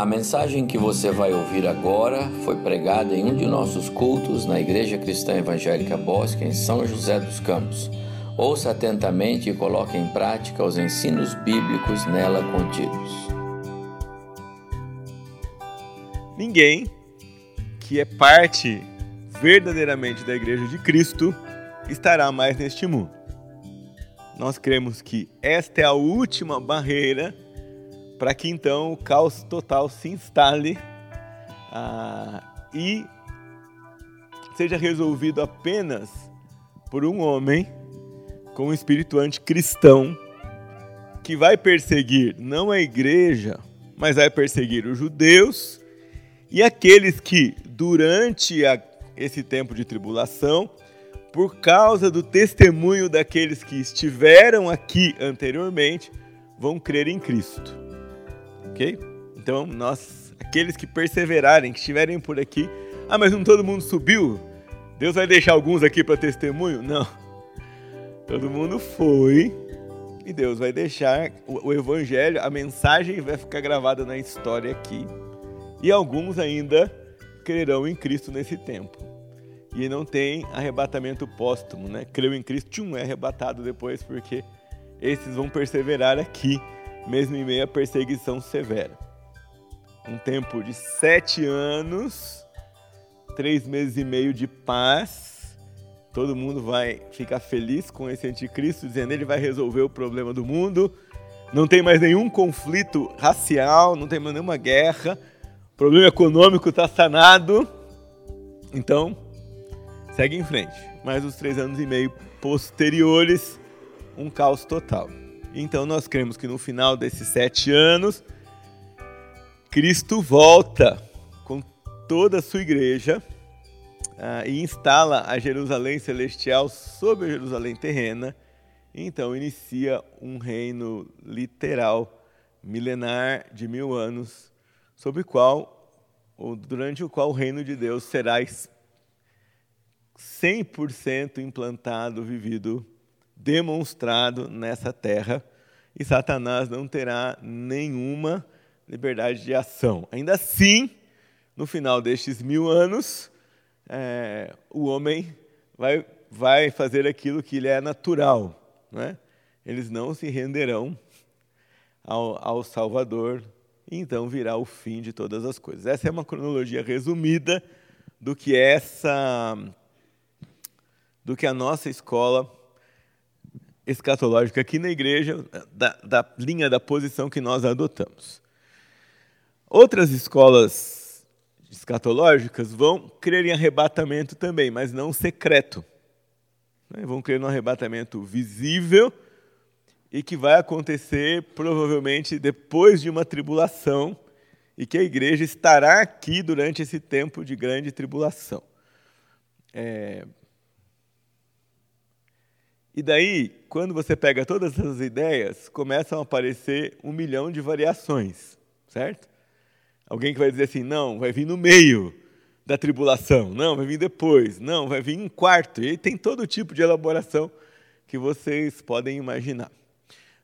A mensagem que você vai ouvir agora foi pregada em um de nossos cultos na Igreja Cristã Evangélica Bosque, em São José dos Campos. Ouça atentamente e coloque em prática os ensinos bíblicos nela contidos. Ninguém que é parte verdadeiramente da Igreja de Cristo estará mais neste mundo. Nós cremos que esta é a última barreira para que então o caos total se instale ah, e seja resolvido apenas por um homem com um espírito anticristão que vai perseguir não a igreja, mas vai perseguir os judeus e aqueles que, durante a, esse tempo de tribulação, por causa do testemunho daqueles que estiveram aqui anteriormente, vão crer em Cristo Então, nós, aqueles que perseverarem, que estiverem por aqui, ah, mas não todo mundo subiu? Deus vai deixar alguns aqui para testemunho? Não. Todo mundo foi e Deus vai deixar o, o evangelho, a mensagem vai ficar gravada na história aqui. E alguns ainda crerão em Cristo nesse tempo. E não tem arrebatamento póstumo, né? Creu em Cristo, tchum, é arrebatado depois, porque esses vão perseverar aqui mesmo em meio à perseguição severa. Um tempo de sete anos, três meses e meio de paz. Todo mundo vai ficar feliz com esse anticristo, dizendo ele vai resolver o problema do mundo. Não tem mais nenhum conflito racial, não tem mais nenhuma guerra. O problema econômico está sanado. Então, segue em frente. Mais os três anos e meio posteriores, um caos total. Então nós cremos que no final desses sete anos, Cristo volta com toda a sua igreja uh, e instala a Jerusalém celestial sobre a Jerusalém terrena. Então inicia um reino literal, milenar de mil anos, sobre o qual, ou durante o qual o reino de Deus será 100% implantado, vivido demonstrado nessa terra e Satanás não terá nenhuma liberdade de ação. Ainda assim, no final destes mil anos, é, o homem vai, vai fazer aquilo que lhe é natural. Né? Eles não se renderão ao, ao Salvador, e então virá o fim de todas as coisas. Essa é uma cronologia resumida do que essa do que a nossa escola escatológica aqui na igreja, da, da linha da posição que nós adotamos. Outras escolas escatológicas vão crer em arrebatamento também, mas não secreto. Né? Vão crer no arrebatamento visível e que vai acontecer provavelmente depois de uma tribulação e que a igreja estará aqui durante esse tempo de grande tribulação. É, e daí, quando você pega todas essas ideias, começam a aparecer um milhão de variações, certo? Alguém que vai dizer assim, não, vai vir no meio da tribulação, não, vai vir depois, não, vai vir em quarto. E aí tem todo tipo de elaboração que vocês podem imaginar.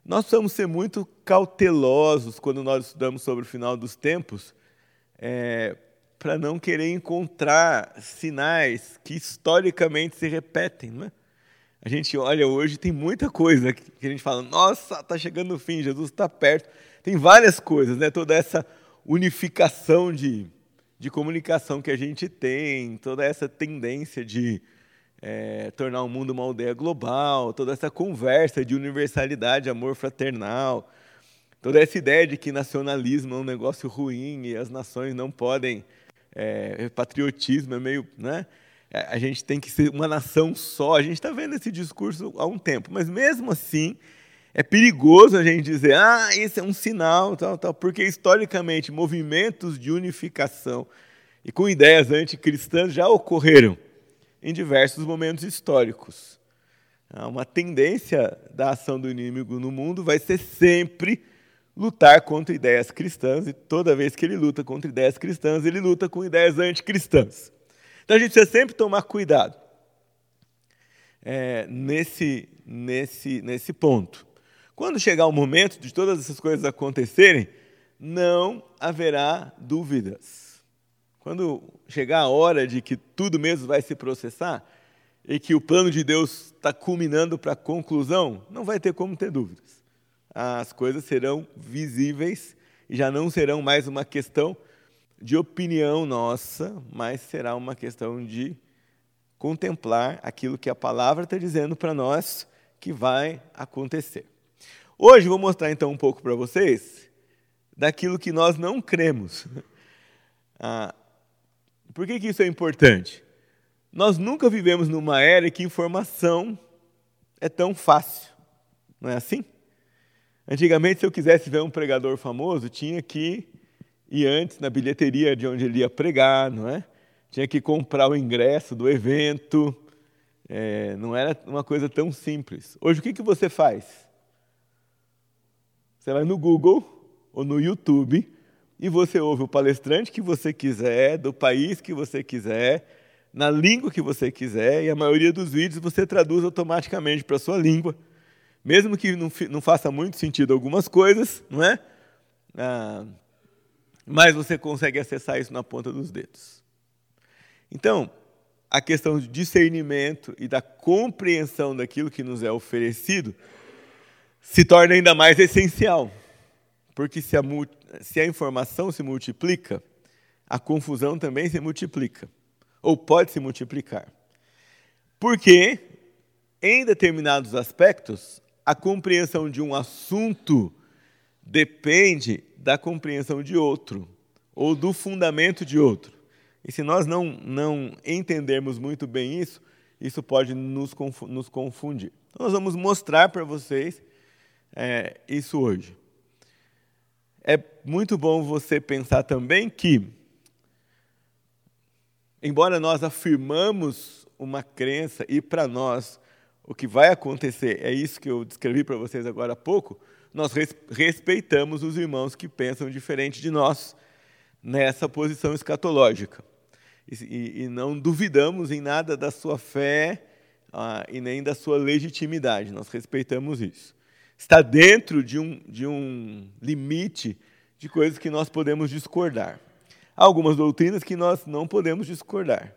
Nós precisamos ser muito cautelosos quando nós estudamos sobre o final dos tempos, é, para não querer encontrar sinais que historicamente se repetem, não é? A gente olha hoje, tem muita coisa que a gente fala, nossa, está chegando o fim, Jesus está perto. Tem várias coisas, né? toda essa unificação de, de comunicação que a gente tem, toda essa tendência de é, tornar o mundo uma aldeia global, toda essa conversa de universalidade, amor fraternal, toda essa ideia de que nacionalismo é um negócio ruim e as nações não podem, é, patriotismo é meio. Né? É, a gente tem que ser uma nação só. A gente está vendo esse discurso há um tempo, mas mesmo assim é perigoso a gente dizer, ah, esse é um sinal, tal, tal, porque historicamente movimentos de unificação e com ideias anticristãs já ocorreram em diversos momentos históricos. Uma tendência da ação do inimigo no mundo vai ser sempre lutar contra ideias cristãs, e toda vez que ele luta contra ideias cristãs, ele luta com ideias anticristãs. Então a gente precisa sempre tomar cuidado é, nesse, nesse, nesse ponto. Quando chegar o momento de todas essas coisas acontecerem, não haverá dúvidas. Quando chegar a hora de que tudo mesmo vai se processar e que o plano de Deus está culminando para a conclusão, não vai ter como ter dúvidas. As coisas serão visíveis e já não serão mais uma questão de opinião nossa, mas será uma questão de contemplar aquilo que a palavra está dizendo para nós que vai acontecer. Hoje vou mostrar então um pouco para vocês daquilo que nós não cremos. Ah, por que, que isso é importante? Nós nunca vivemos numa era em que informação é tão fácil, não é assim? Antigamente, se eu quisesse ver um pregador famoso, tinha que ir antes na bilheteria de onde ele ia pregar, não é? Tinha que comprar o ingresso do evento. É, não era uma coisa tão simples. Hoje, o que, que você faz? Você vai no Google ou no YouTube e você ouve o palestrante que você quiser, do país que você quiser, na língua que você quiser, e a maioria dos vídeos você traduz automaticamente para a sua língua, mesmo que não, não, faça muito sentido algumas coisas, não é? Ah, mas você consegue acessar isso na ponta dos dedos. Então, a questão de discernimento e da compreensão daquilo que nos é oferecido se torna ainda mais essencial. Porque se a, se a informação se multiplica, a confusão também se multiplica, ou pode se multiplicar. Porque, em determinados aspectos, a compreensão de um assunto depende da compreensão de outro, ou do fundamento de outro. E se nós não, não entendermos muito bem isso, isso pode nos, confundir. Então, nós vamos mostrar para vocês é, isso hoje. É muito bom você pensar também que, embora nós afirmamos uma crença e para nós o que vai acontecer é isso que eu descrevi para vocês agora há pouco, nós respeitamos os irmãos que pensam diferente de nós nessa posição escatológica. E, e não duvidamos em nada da sua fé ah, e nem da sua legitimidade, nós respeitamos isso está dentro de um, de um limite de coisas que nós podemos discordar. Há algumas doutrinas que nós não podemos discordar.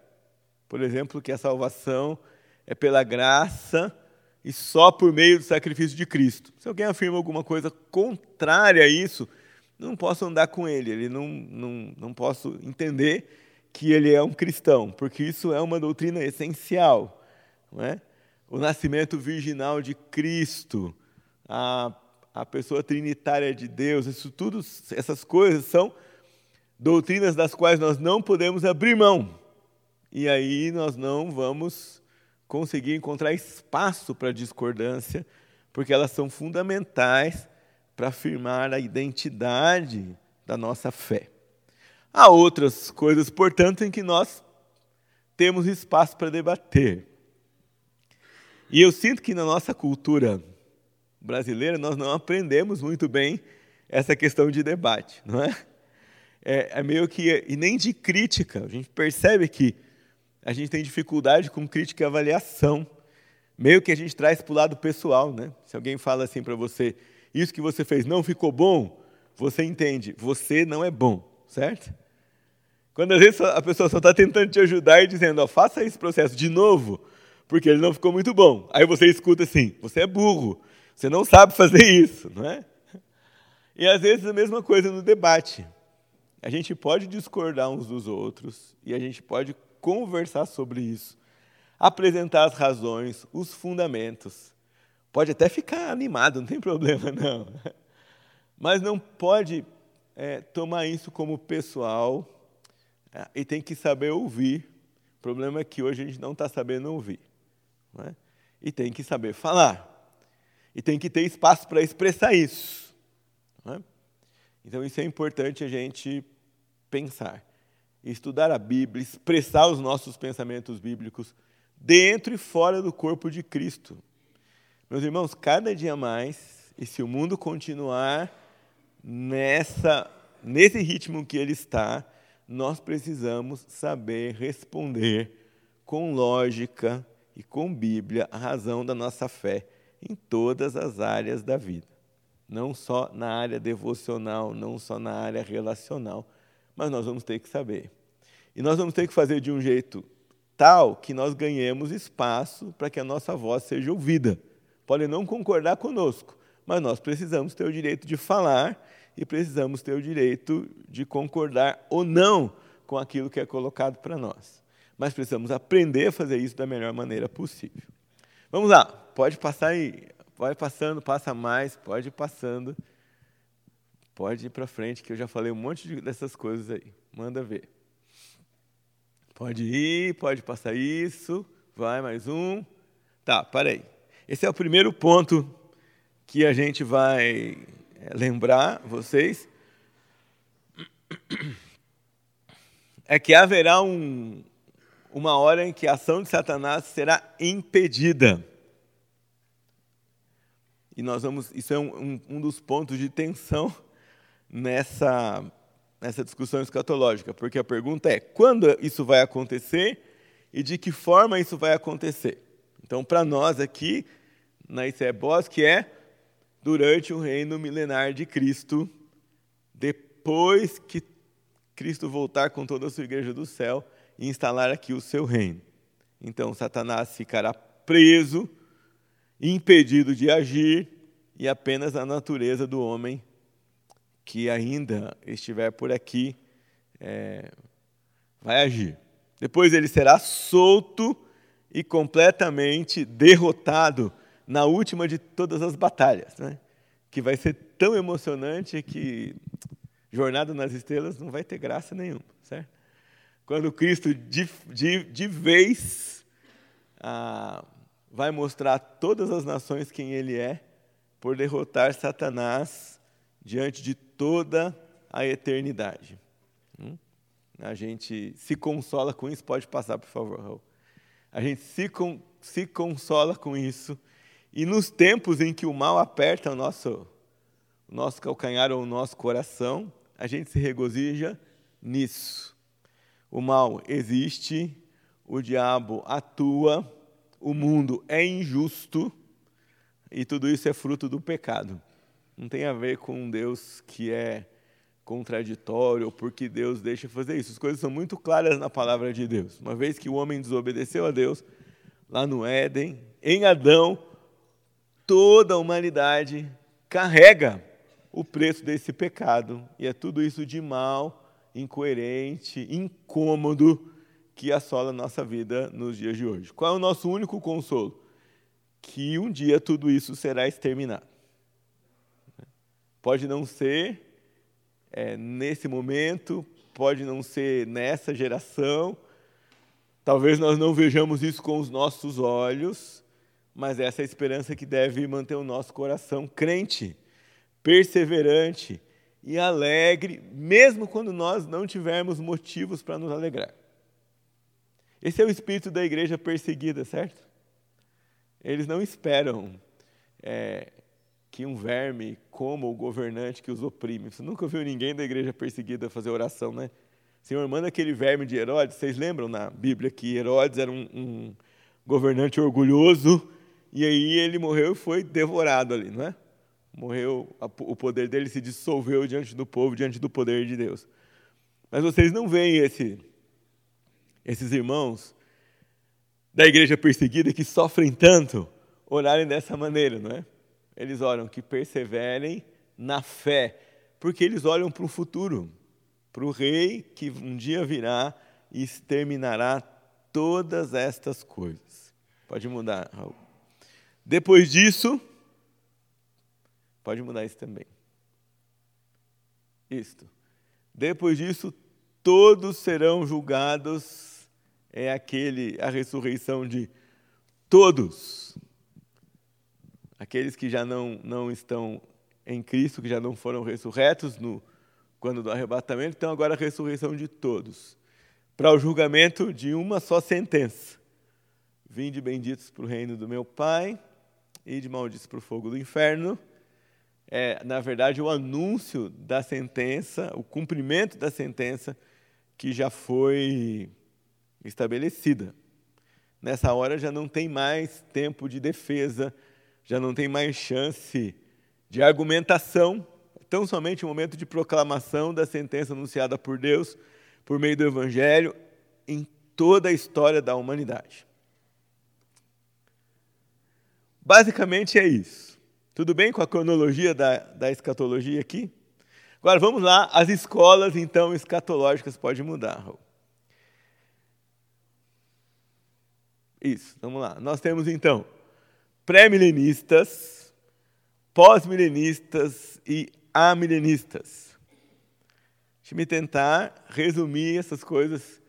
Por exemplo, que a salvação é pela graça e só por meio do sacrifício de Cristo. Se alguém afirma alguma coisa contrária a isso, não posso andar com ele, ele não, não, não posso entender que ele é um cristão, porque isso é uma doutrina essencial. Não é? O nascimento virginal de Cristo, a, a pessoa trinitária de Deus, isso tudo, essas coisas são doutrinas das quais nós não podemos abrir mão. E aí nós não vamos conseguir encontrar espaço para discordância, porque elas são fundamentais para afirmar a identidade da nossa fé. Há outras coisas, portanto, em que nós temos espaço para debater. E eu sinto que na nossa cultura brasileira, nós não aprendemos muito bem essa questão de debate, não é? É, é meio que e nem de crítica. A gente percebe que a gente tem dificuldade com crítica e avaliação. Meio que a gente traz para o lado pessoal, né? Se alguém fala assim para você, isso que você fez não ficou bom, você entende, você não é bom, certo? Quando às vezes a pessoa só está tentando te ajudar e dizendo, ó, faça esse processo de novo, porque ele não ficou muito bom. Aí você escuta assim, você é burro, você não sabe fazer isso, não é? E às vezes a mesma coisa no debate. A gente pode discordar uns dos outros e a gente pode conversar sobre isso, apresentar as razões, os fundamentos. Pode até ficar animado, não tem problema não. Mas não pode é, tomar isso como pessoal é, e tem que saber ouvir. O problema é que hoje a gente não está sabendo ouvir. É? E tem que saber falar. E tem que ter espaço para expressar isso. Né? Então, isso é importante a gente pensar. Estudar a Bíblia, expressar os nossos pensamentos bíblicos dentro e fora do corpo de Cristo. Meus irmãos, cada dia mais, e se o mundo continuar nessa, nesse ritmo que ele está, nós precisamos saber responder com lógica e com Bíblia a razão da nossa fé em todas as áreas da vida. não só na área devocional, não só na área relacional, mas nós vamos ter que saber. E nós vamos ter que fazer de um jeito tal que nós ganhemos espaço para que a nossa voz seja ouvida. Podem não concordar conosco, mas nós precisamos ter o direito de falar e precisamos ter o direito de concordar ou não com aquilo que é colocado para nós. Mas precisamos aprender a fazer isso da melhor maneira possível. Vamos lá, pode passar aí, pode passando, passa mais, pode ir passando. Pode ir para frente, que eu já falei um monte dessas coisas aí. Manda ver. Pode ir, pode passar isso. Vai, mais um. Tá, parei. Esse é o primeiro ponto que a gente vai é, lembrar vocês. É que haverá um, uma hora em que a ação de Satanás será impedida. E nós vamos, isso é um, um, um dos pontos de tensão nessa, nessa discussão escatológica, porque a pergunta é: quando isso vai acontecer e de que forma isso vai acontecer? Então, para nós aqui, na ICE Bosque, é durante o reino milenar de Cristo, depois que Cristo voltar com toda a sua igreja do céu e instalar aqui o seu reino. Então, Satanás ficará preso, impedido de agir, e apenas a natureza do homem que ainda estiver por aqui é, vai agir. Depois ele será solto e completamente derrotado na última de todas as batalhas, né? que vai ser tão emocionante que Jornada nas Estrelas não vai ter graça nenhuma, certo? quando Cristo de, de, de vez ah, vai mostrar a todas as nações quem Ele é, por derrotar Satanás diante de toda a eternidade. Hum? A gente se consola com isso, pode passar, por favor, Raul. A gente se, se consola com isso, e nos tempos em que o mal aperta o nosso, o nosso calcanhar ou o nosso coração, a gente se regozija nisso. O mal existe, o diabo atua, o mundo é injusto e tudo isso é fruto do pecado. Não tem a ver com um Deus que é contraditório ou porque Deus deixa fazer isso. As coisas são muito claras na palavra de Deus. Uma vez que o homem desobedeceu a Deus, lá no Éden, em Adão, toda a humanidade carrega o preço desse pecado. E é tudo isso de mal incoerente, incômodo que assola a nossa vida nos dias de hoje. Qual é o nosso único consolo? Que um dia tudo isso será exterminado. Pode não ser é, nesse momento, pode não ser nessa geração, talvez nós não vejamos isso com os nossos olhos, mas essa é a esperança que deve manter o nosso coração crente, perseverante, e alegre, mesmo quando nós não tivermos motivos para nos alegrar. Esse é o espírito da igreja perseguida, certo? Eles não esperam é, que um verme coma o governante que os oprime. Você nunca viu ninguém da igreja perseguida fazer oração, né? Senhor, manda aquele verme de Herodes. Vocês lembram na Bíblia que Herodes era um, um governante orgulhoso e aí ele morreu e foi devorado ali, não é? morreu, o poder dele se dissolveu diante do povo, diante do poder de Deus. Mas vocês não veem esse, esses irmãos da igreja perseguida que sofrem tanto orarem dessa maneira, não é? Eles oram que perseverem na fé, porque eles olham para o futuro, para o rei que um dia virá e exterminará todas estas coisas. Pode mudar, Raul. Depois disso, Pode mudar isso também. Isto. Depois disso, todos serão julgados. É aquele a ressurreição de todos. Aqueles que já não, não estão em Cristo, que já não foram ressurretos no quando do arrebatamento, então agora a ressurreição de todos. Para o julgamento de uma só sentença. Vinde benditos para o reino do meu Pai, e de malditos para o fogo do inferno é, na verdade, o anúncio da sentença, o cumprimento da sentença que já foi estabelecida. Nessa hora já não tem mais tempo de defesa, já não tem mais chance de argumentação, tão somente um momento de proclamação da sentença anunciada por Deus por meio do Evangelho em toda a história da humanidade. Basicamente é isso. Tudo bem com a cronologia da, da escatologia aqui? Agora vamos lá, as escolas então escatológicas podem mudar. Isso, vamos lá. Nós temos então pré-milenistas, pós-milenistas e amilenistas. Deixa-me tentar resumir essas coisas.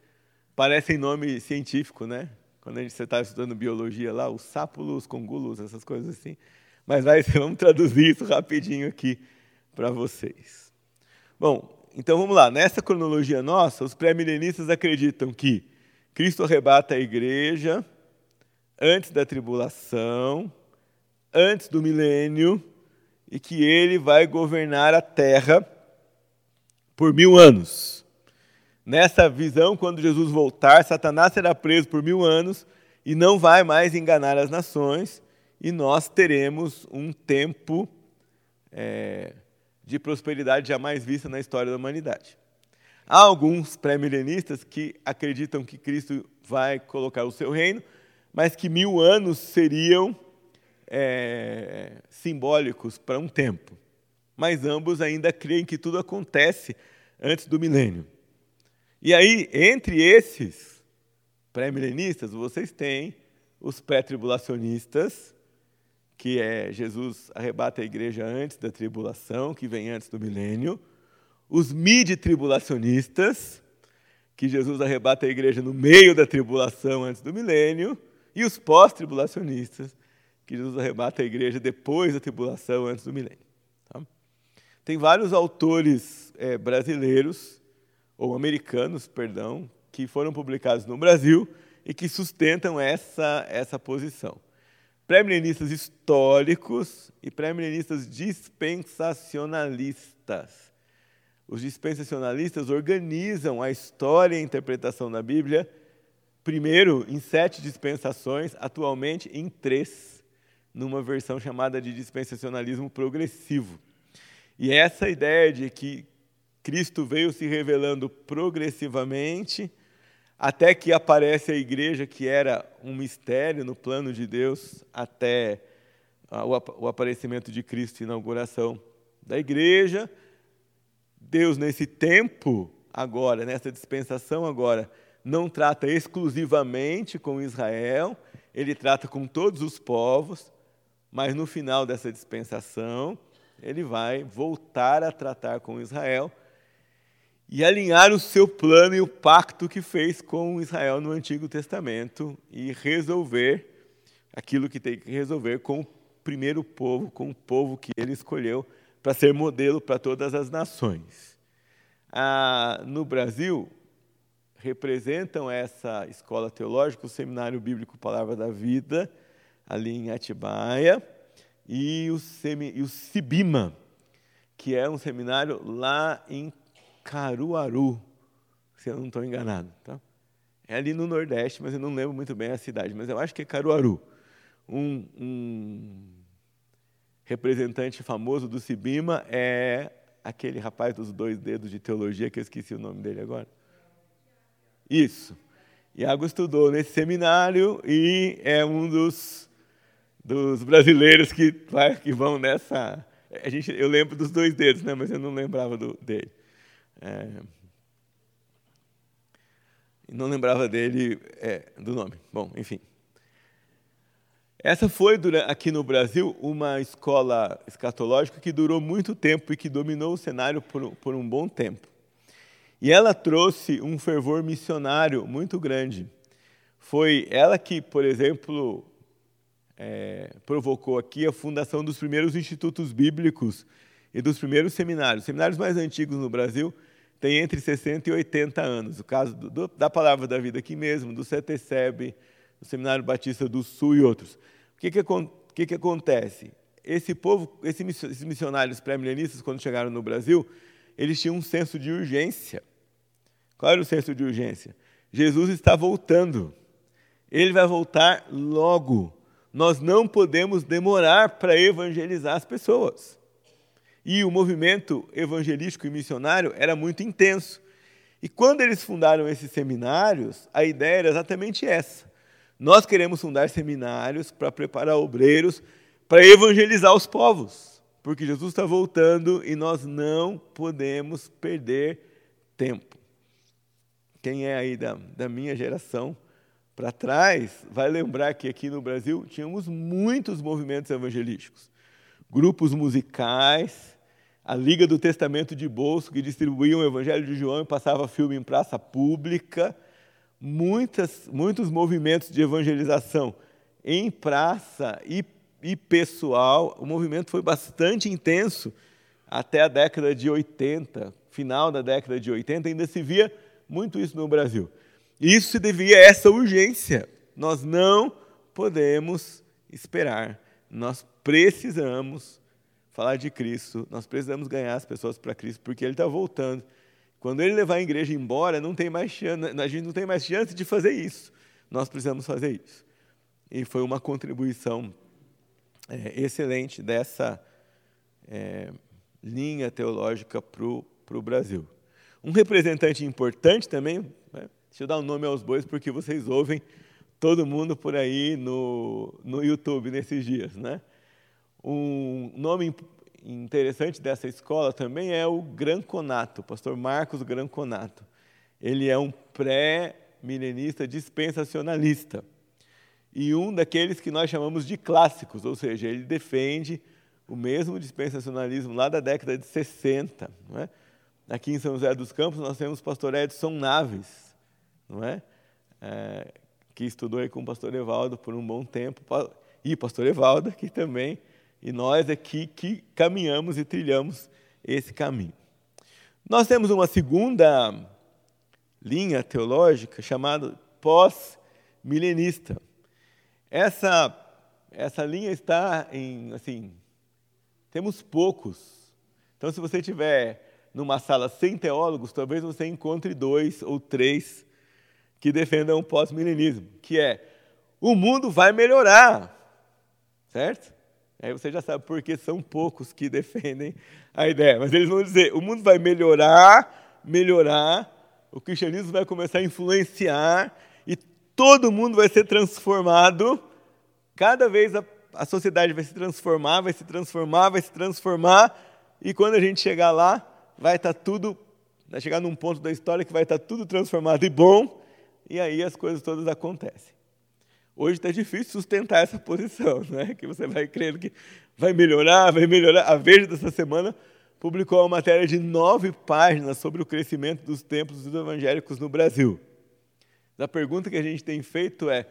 Parecem nome científico, né? Quando a gente está estudando biologia lá, os sápulos, congulos, essas coisas assim. Mas vai, vamos traduzir isso rapidinho aqui para vocês. Bom, então vamos lá. Nessa cronologia nossa, os pré-milenistas acreditam que Cristo arrebata a igreja antes da tribulação, antes do milênio, e que ele vai governar a terra por mil anos. Nessa visão, quando Jesus voltar, Satanás será preso por mil anos e não vai mais enganar as nações, e nós teremos um tempo é, de prosperidade jamais vista na história da humanidade. Há alguns pré-milenistas que acreditam que Cristo vai colocar o seu reino, mas que mil anos seriam é, simbólicos para um tempo. Mas ambos ainda creem que tudo acontece antes do milênio. E aí, entre esses pré-milenistas, vocês têm os pré-tribulacionistas, que é Jesus arrebata a igreja antes da tribulação, que vem antes do milênio, os midi-tribulacionistas, que Jesus arrebata a igreja no meio da tribulação antes do milênio, e os pós-tribulacionistas, que Jesus arrebata a igreja depois da tribulação, antes do milênio. Tá? Tem vários autores é, brasileiros, ou americanos, perdão, que foram publicados no Brasil e que sustentam essa, essa posição. Pré-milenistas históricos e pré-milenistas dispensacionalistas. Os dispensacionalistas organizam a história e a interpretação da Bíblia Primeiro, em sete dispensações, atualmente em três, numa versão chamada de dispensacionalismo progressivo. E essa ideia de que Cristo veio se revelando progressivamente, até que aparece a igreja, que era um mistério no plano de Deus, até o aparecimento de Cristo e inauguração da igreja. Deus, nesse tempo, agora, nessa dispensação agora, não trata exclusivamente com Israel, ele trata com todos os povos, mas no final dessa dispensação, ele vai voltar a tratar com Israel e alinhar o seu plano e o pacto que fez com Israel no Antigo Testamento e resolver aquilo que tem que resolver com o primeiro povo, com o povo que ele escolheu para ser modelo para todas as nações. Ah, no Brasil, representam essa escola teológica, o Seminário Bíblico Palavra da Vida, ali em Atibaia, e o, Semi, e o Sibima, que é um seminário lá em Caruaru, se eu não estou enganado. Tá? É ali no Nordeste, mas eu não lembro muito bem a cidade, mas eu acho que é Caruaru. Um, um representante famoso do Sibima é aquele rapaz dos dois dedos de teologia, que eu esqueci o nome dele agora. Isso. Iago estudou nesse seminário e é um dos, dos brasileiros que, que vão nessa. A gente, eu lembro dos dois dedos, né, mas eu não lembrava do, dele. É, não lembrava dele, é, do nome. Bom, enfim. Essa foi, aqui no Brasil, uma escola escatológica que durou muito tempo e que dominou o cenário por, por um bom tempo. E ela trouxe um fervor missionário muito grande. Foi ela que, por exemplo, é, provocou aqui a fundação dos primeiros institutos bíblicos e dos primeiros seminários. Os seminários mais antigos no Brasil têm entre 60 e 80 anos. O caso do, da Palavra da Vida aqui mesmo, do CETESEB, do Seminário Batista do Sul e outros. O que, que, que, que acontece? Esse povo, esses missionários pré-milenistas, quando chegaram no Brasil, eles tinham um senso de urgência. Qual era o senso de urgência? Jesus está voltando. Ele vai voltar logo. Nós não podemos demorar para evangelizar as pessoas. E o movimento evangelístico e missionário era muito intenso. E quando eles fundaram esses seminários, a ideia era exatamente essa. Nós queremos fundar seminários para preparar obreiros para evangelizar os povos, porque Jesus está voltando e nós não podemos perder tempo. Quem é aí da, da minha geração para trás vai lembrar que aqui no Brasil tínhamos muitos movimentos evangelísticos, grupos musicais, a Liga do Testamento de Bolso, que distribuíam o Evangelho de João e passava filme em praça pública, muitas, muitos movimentos de evangelização em praça e, e pessoal. O movimento foi bastante intenso até a década de 80, final da década de 80, ainda se via muito isso no Brasil. Isso se devia a essa urgência. Nós não podemos esperar. Nós precisamos falar de Cristo, nós precisamos ganhar as pessoas para Cristo, porque Ele está voltando. Quando Ele levar a igreja embora, não tem mais chance, a gente não tem mais chance de fazer isso. Nós precisamos fazer isso. E foi uma contribuição é, excelente dessa é, linha teológica para o Brasil. Um representante importante também, né? deixa eu dar um nome aos bois, porque vocês ouvem todo mundo por aí no, no YouTube nesses dias. Né? Um nome interessante dessa escola também é o Granconato, o pastor Marcos Granconato. Ele é um pré-milenista dispensacionalista e um daqueles que nós chamamos de clássicos, ou seja, ele defende o mesmo dispensacionalismo lá da década de 60. Não é? Aqui em São José dos Campos, nós temos o pastor Edson Naves, não é? é que estudou aí com o pastor Evaldo por um bom tempo, e o pastor Evaldo aqui também, e nós aqui que caminhamos e trilhamos esse caminho. Nós temos uma segunda linha teológica chamada pós-milenista. Essa, essa linha está em, assim, temos poucos. Então, se você tiver numa sala sem teólogos, talvez você encontre dois ou três que defendam o pós-milenismo, que é o mundo vai melhorar, certo? Aí você já sabe por que são poucos que defendem a ideia, mas eles vão dizer o mundo vai melhorar, melhorar, o cristianismo vai começar a influenciar e todo mundo vai ser transformado, cada vez a, a sociedade vai se transformar, vai se transformar, vai se transformar, e quando a gente chegar lá, vai estar tá tudo, vai chegar num ponto da história que vai estar tá tudo transformado e bom, e aí as coisas todas acontecem. Hoje está difícil sustentar essa posição, né? que você vai crendo que vai melhorar, vai melhorar. A Veja dessa semana publicou uma matéria de nove páginas sobre o crescimento dos templos evangélicos no Brasil. A pergunta que a gente tem feito é: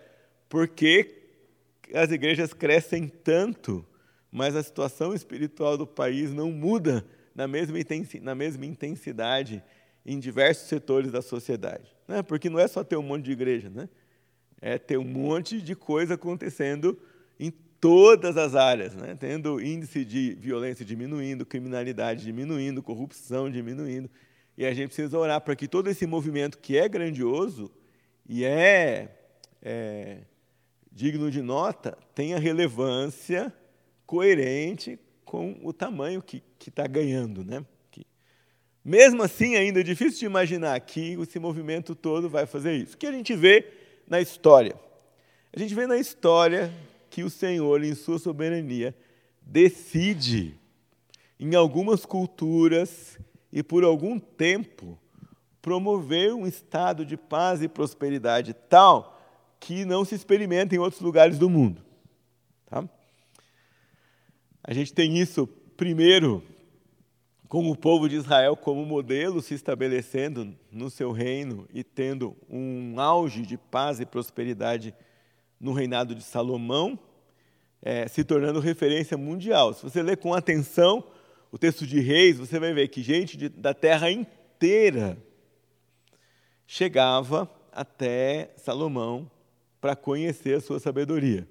por que as igrejas crescem tanto, mas a situação espiritual do país não muda na mesma intensidade em diversos setores da sociedade. Né? Porque não é só ter um monte de igreja, né? é ter um monte de coisa acontecendo em todas as áreas, né? tendo índice de violência diminuindo, criminalidade diminuindo, corrupção diminuindo. E a gente precisa orar para que todo esse movimento que é grandioso e é, é digno de nota tenha relevância coerente com o tamanho que está ganhando. Né? Que, mesmo assim, ainda é difícil de imaginar que esse movimento todo vai fazer isso. O que a gente vê na história? A gente vê na história que o Senhor, em sua soberania, decide, em algumas culturas e por algum tempo, promover um estado de paz e prosperidade tal que não se experimenta em outros lugares do mundo. A gente tem isso, primeiro, com o povo de Israel como modelo se estabelecendo no seu reino e tendo um auge de paz e prosperidade no reinado de Salomão, é, se tornando referência mundial. Se você ler com atenção o texto de Reis, você vai ver que gente de, da terra inteira chegava até Salomão para conhecer a sua sabedoria.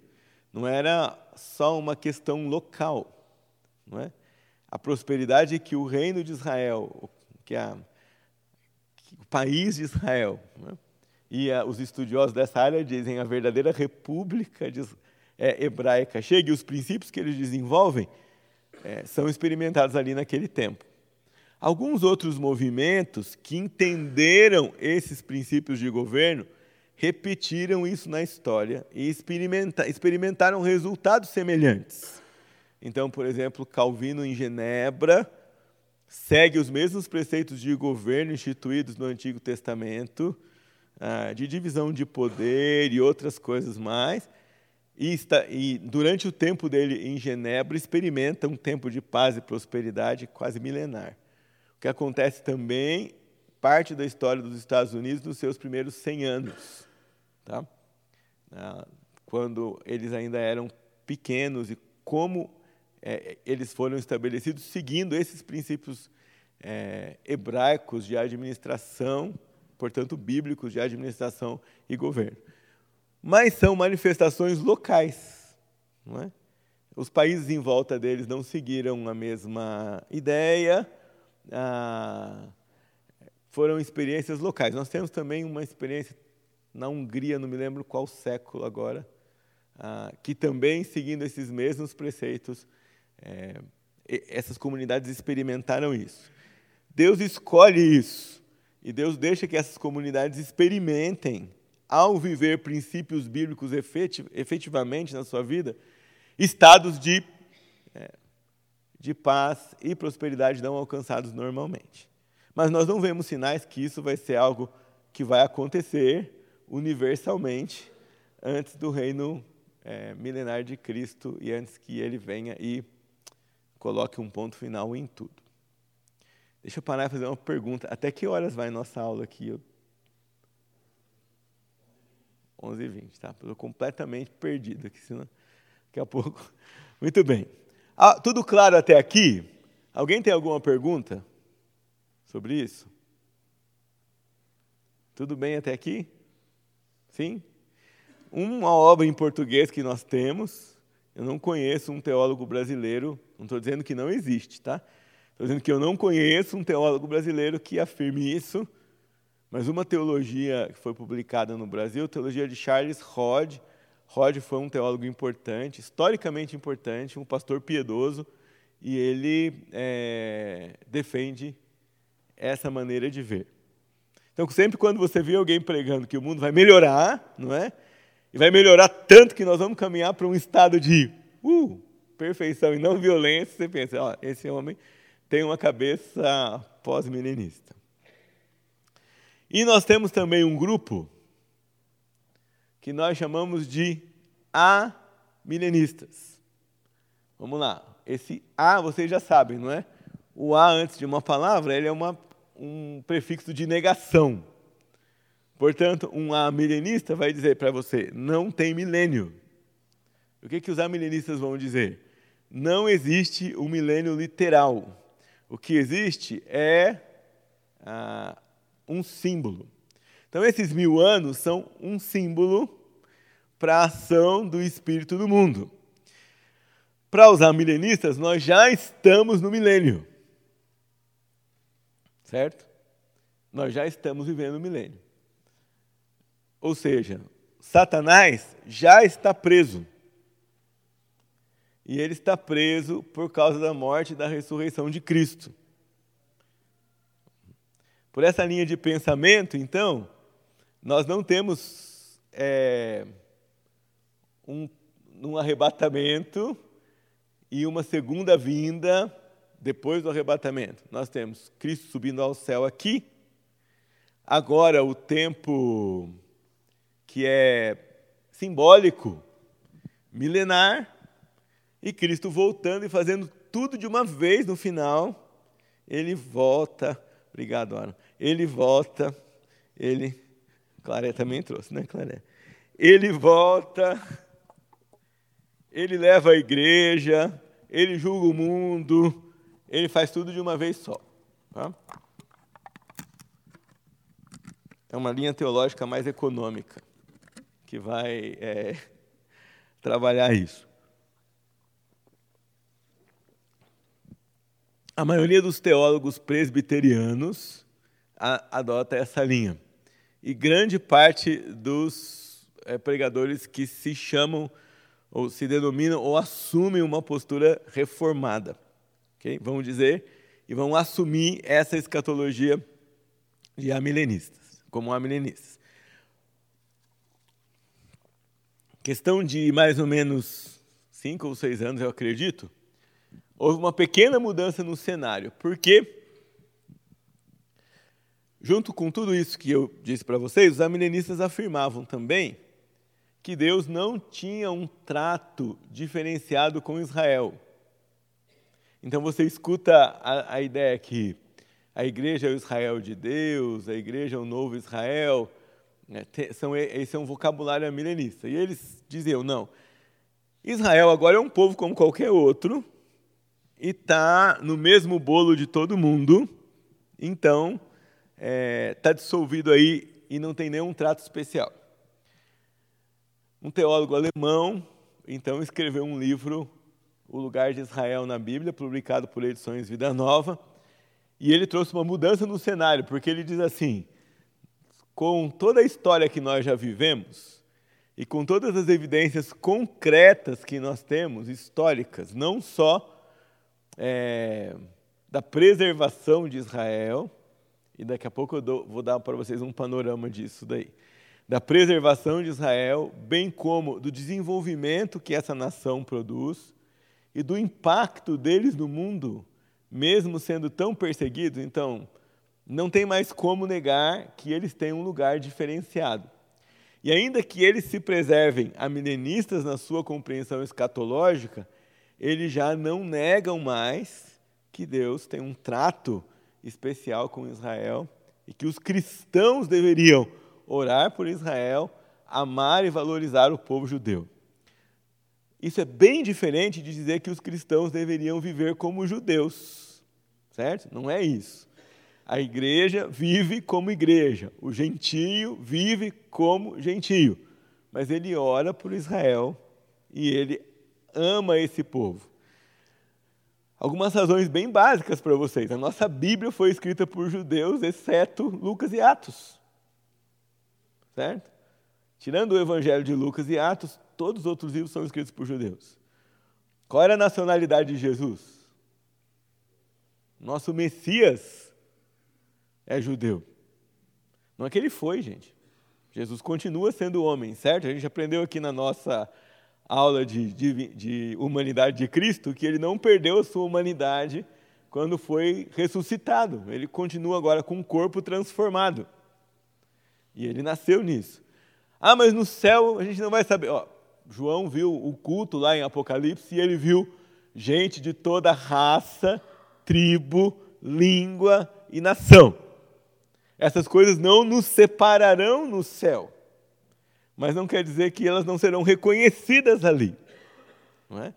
Não era só uma questão local. Não é? A prosperidade que o reino de Israel, que, a, que o país de Israel, é? e a, os estudiosos dessa área dizem a verdadeira república de, é, hebraica chega, e os princípios que eles desenvolvem é, são experimentados ali naquele tempo. Alguns outros movimentos que entenderam esses princípios de governo repetiram isso na história e experimentaram resultados semelhantes. Então, por exemplo, Calvino em Genebra segue os mesmos preceitos de governo instituídos no Antigo Testamento, ah, de divisão de poder e outras coisas mais, e, está, e, durante o tempo dele em Genebra experimenta um tempo de paz e prosperidade quase milenar. O que acontece também, parte da história dos Estados Unidos nos seus primeiros 100 anos. Tá? Ah, quando eles ainda eram pequenos e como é, eles foram estabelecidos seguindo esses princípios é, hebraicos de administração, portanto, bíblicos de administração e governo. Mas são manifestações locais. É? Os países em volta deles não seguiram a mesma ideia, ah, foram experiências locais. Nós temos também uma experiência na Hungria, não me lembro qual século agora, ah, que também, seguindo esses mesmos preceitos, é, essas comunidades experimentaram isso. Deus escolhe isso e Deus deixa que essas comunidades experimentem, ao viver princípios bíblicos efetivamente na sua vida, estados de é, de paz e prosperidade não alcançados normalmente. Mas nós não vemos sinais que isso vai ser algo que vai acontecer universalmente antes do reino é, milenar de Cristo e antes que ele venha e coloque um ponto final em tudo. Deixa eu parar e fazer uma pergunta. Até que horas vai nossa aula aqui? 11h20, tá? Estou completamente perdido aqui, senão daqui a pouco. Muito bem. Ah, tudo claro até aqui? Alguém tem alguma pergunta sobre isso? Tudo bem até aqui? Sim? Uma obra em português que nós temos, eu não conheço um teólogo brasileiro, não estou dizendo que não existe, tá? Estou dizendo que eu não conheço um teólogo brasileiro que afirme isso, mas uma teologia que foi publicada no Brasil, a teologia de Charles Hodge, Rod foi um teólogo importante, historicamente importante, um pastor piedoso, e ele é, defende essa maneira de ver. Então, sempre quando você vê alguém pregando que o mundo vai melhorar, não é? E vai melhorar tanto que nós vamos caminhar para um estado de uh, perfeição e não violência, você pensa, ó, esse homem tem uma cabeça pós-milenista. E nós temos também um grupo que nós chamamos de amilenistas. Vamos lá. Esse A vocês já sabem, não é? O A antes de uma palavra, ele é uma, um prefixo de negação. Portanto, um amilenista vai dizer para você, não tem milênio. O que, que os amilenistas vão dizer? Não existe um milênio literal. O que existe é ah, um símbolo. Então, esses mil anos são um símbolo para a ação do Espírito no mundo. Para os milenistas, nós já estamos no milênio. Certo? Nós já estamos vivendo o milênio. Ou seja, Satanás já está preso. E ele está preso por causa da morte e da ressurreição de Cristo. Por essa linha de pensamento, então, nós não temos é, um, um arrebatamento e uma segunda vinda depois do arrebatamento. Nós temos Cristo subindo ao céu aqui. Agora, o tempo que é simbólico, milenar, e Cristo voltando e fazendo tudo de uma vez no final. Ele volta. Obrigado, Ana. Ele volta. Ele. Claré também trouxe, né, Claré? Ele volta ele leva a igreja, ele julga o mundo, ele faz tudo de uma vez só. Tá? É uma linha teológica mais econômica que vai é, trabalhar isso. A maioria dos teólogos presbiterianos adota essa linha. E grande parte dos é, pregadores que se chamam ou se denominam ou assumem uma postura reformada. Okay? Vamos dizer e vão assumir essa escatologia de amilenistas, como amilenistas. Questão de mais ou menos cinco ou seis anos, eu acredito, houve uma pequena mudança no cenário, porque, junto com tudo isso que eu disse para vocês, os amilenistas afirmavam também que Deus não tinha um trato diferenciado com Israel. Então você escuta a, a ideia que a igreja é o Israel de Deus, a igreja é o novo Israel, né, são, esse é um vocabulário milenista. E eles diziam, não, Israel agora é um povo como qualquer outro e está no mesmo bolo de todo mundo, então está é, tá dissolvido aí e não tem nenhum trato especial. Um teólogo alemão, então, escreveu um livro o Lugar de Israel na Bíblia, publicado por Edições Vida Nova. E ele trouxe uma mudança no cenário, porque ele diz assim: com toda a história que nós já vivemos, e com todas as evidências concretas que nós temos, históricas, não só é, da preservação de Israel, e daqui a pouco eu dou, vou dar para vocês um panorama disso daí, da preservação de Israel, bem como do desenvolvimento que essa nação produz, e do impacto deles no mundo, mesmo sendo tão perseguidos, então não tem mais como negar que eles têm um lugar diferenciado. E ainda que eles se preservem amilenistas na sua compreensão escatológica, eles já não negam mais que Deus tem um trato especial com Israel e que os cristãos deveriam orar por Israel, amar e valorizar o povo judeu. Isso é bem diferente de dizer que os cristãos deveriam viver como judeus, certo? Não é isso. A igreja vive como igreja, o gentio vive como gentio, mas ele ora por Israel e ele ama esse povo. Algumas razões bem básicas para vocês. A nossa Bíblia foi escrita por judeus, exceto Lucas e Atos. Certo? Tirando o Evangelho de Lucas e Atos, todos os outros livros são escritos por judeus. Qual era a nacionalidade de Jesus? Nosso Messias é judeu. Não é que ele foi, gente. Jesus continua sendo homem, certo? A gente aprendeu aqui na nossa aula de, de, de, humanidade de Cristo que ele não perdeu sua humanidade quando foi ressuscitado. Ele continua agora com um corpo transformado. E ele nasceu nisso. Ah, mas no céu a gente não vai saber. Ó, João viu o culto lá em Apocalipse e ele viu gente de toda raça, tribo, língua e nação. Essas coisas não nos separarão no céu, mas não quer dizer que elas não serão reconhecidas ali. É?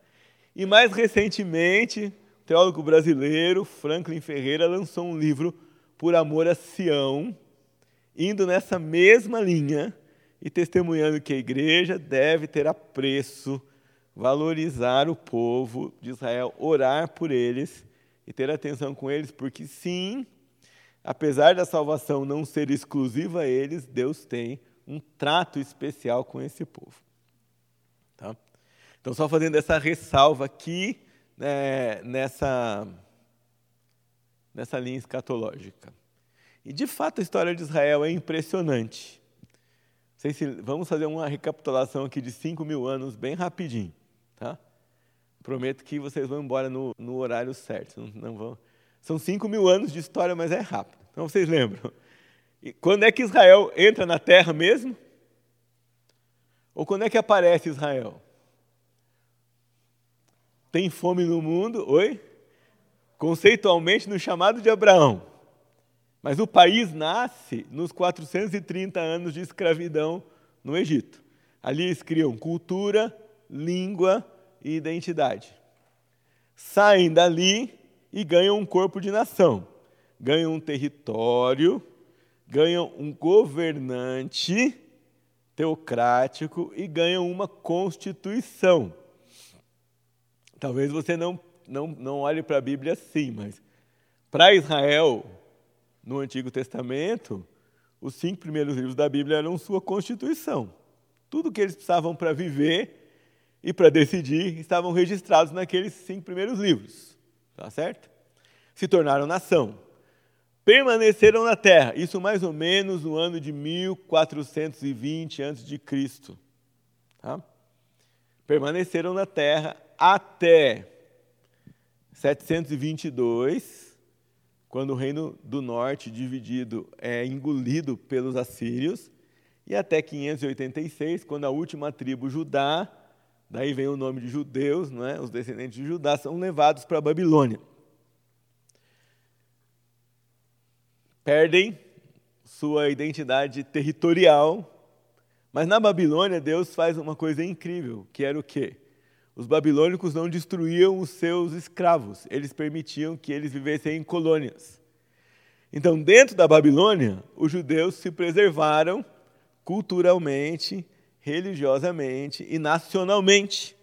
E mais recentemente, o teólogo brasileiro Franklin Ferreira lançou um livro Por Amor a Sião, indo nessa mesma linha e testemunhando que a igreja deve ter apreço, valorizar o povo de Israel, orar por eles e ter atenção com eles, porque sim, apesar da salvação não ser exclusiva a eles, Deus tem um trato especial com esse povo. Tá? Então, só fazendo essa ressalva aqui né, nessa, nessa linha escatológica. E, de fato, a história de Israel é impressionante. Se, vamos fazer uma recapitulação aqui de 5 mil anos, bem rapidinho. Tá? Prometo que vocês vão embora no, no horário certo. Não, não vão. São 5 mil anos de história, mas é rápido. Então vocês lembram. E quando é que Israel entra na terra mesmo? Ou quando é que aparece Israel? Tem fome no mundo? Oi? Conceitualmente no chamado de Abraão. Mas o país nasce nos 430 anos de escravidão no Egito. Ali eles criam cultura, língua e identidade. Saem dali e ganham um corpo de nação. Ganham um território, ganham um governante teocrático e ganham uma constituição. Talvez você não, não, não olhe para a Bíblia assim, mas para Israel, no Antigo Testamento, os cinco primeiros livros da Bíblia eram sua constituição. Tudo que eles precisavam para viver e para decidir estavam registrados naqueles cinco primeiros livros. tá certo? Se tornaram nação. Permaneceram na terra, isso mais ou menos no ano de 1420 a.C. Tá? Permaneceram na terra até 722, quando o reino do norte, dividido, é engolido pelos assírios, e até 586, quando a última tribo, Judá, daí vem o nome de judeus, não é? os descendentes de Judá, são levados para a Babilônia. Perdem sua identidade territorial, mas na Babilônia Deus faz uma coisa incrível, que era o quê? Os babilônicos não destruíam os seus escravos, eles permitiam que eles vivessem em colônias. Então, dentro da Babilônia, os judeus se preservaram culturalmente, religiosamente e nacionalmente.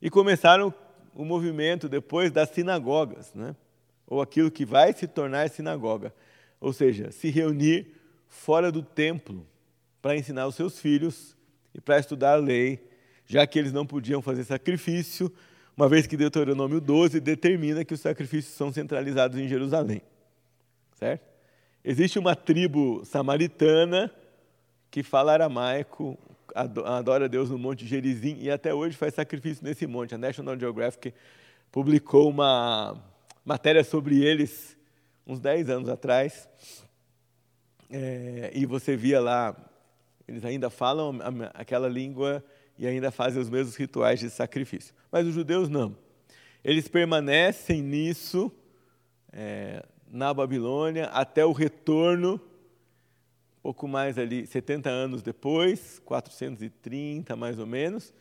E começaram o movimento depois das sinagogas, né? ou aquilo que vai se tornar sinagoga. Ou seja, se reunir fora do templo para ensinar os seus filhos e para estudar a lei, já que eles não podiam fazer sacrifício, uma vez que Deuteronômio 12 determina que os sacrifícios são centralizados em Jerusalém. Certo? Existe uma tribo samaritana que fala aramaico, adora Deus no Monte Gerizim e até hoje faz sacrifício nesse monte. A National Geographic publicou uma matéria sobre eles uns 10 anos atrás. É, e você via lá, eles ainda falam aquela língua e ainda fazem os mesmos rituais de sacrifício. Mas os judeus não. Eles permanecem nisso é, na Babilônia até o retorno pouco mais ali, 70 anos depois, 430 mais ou menos.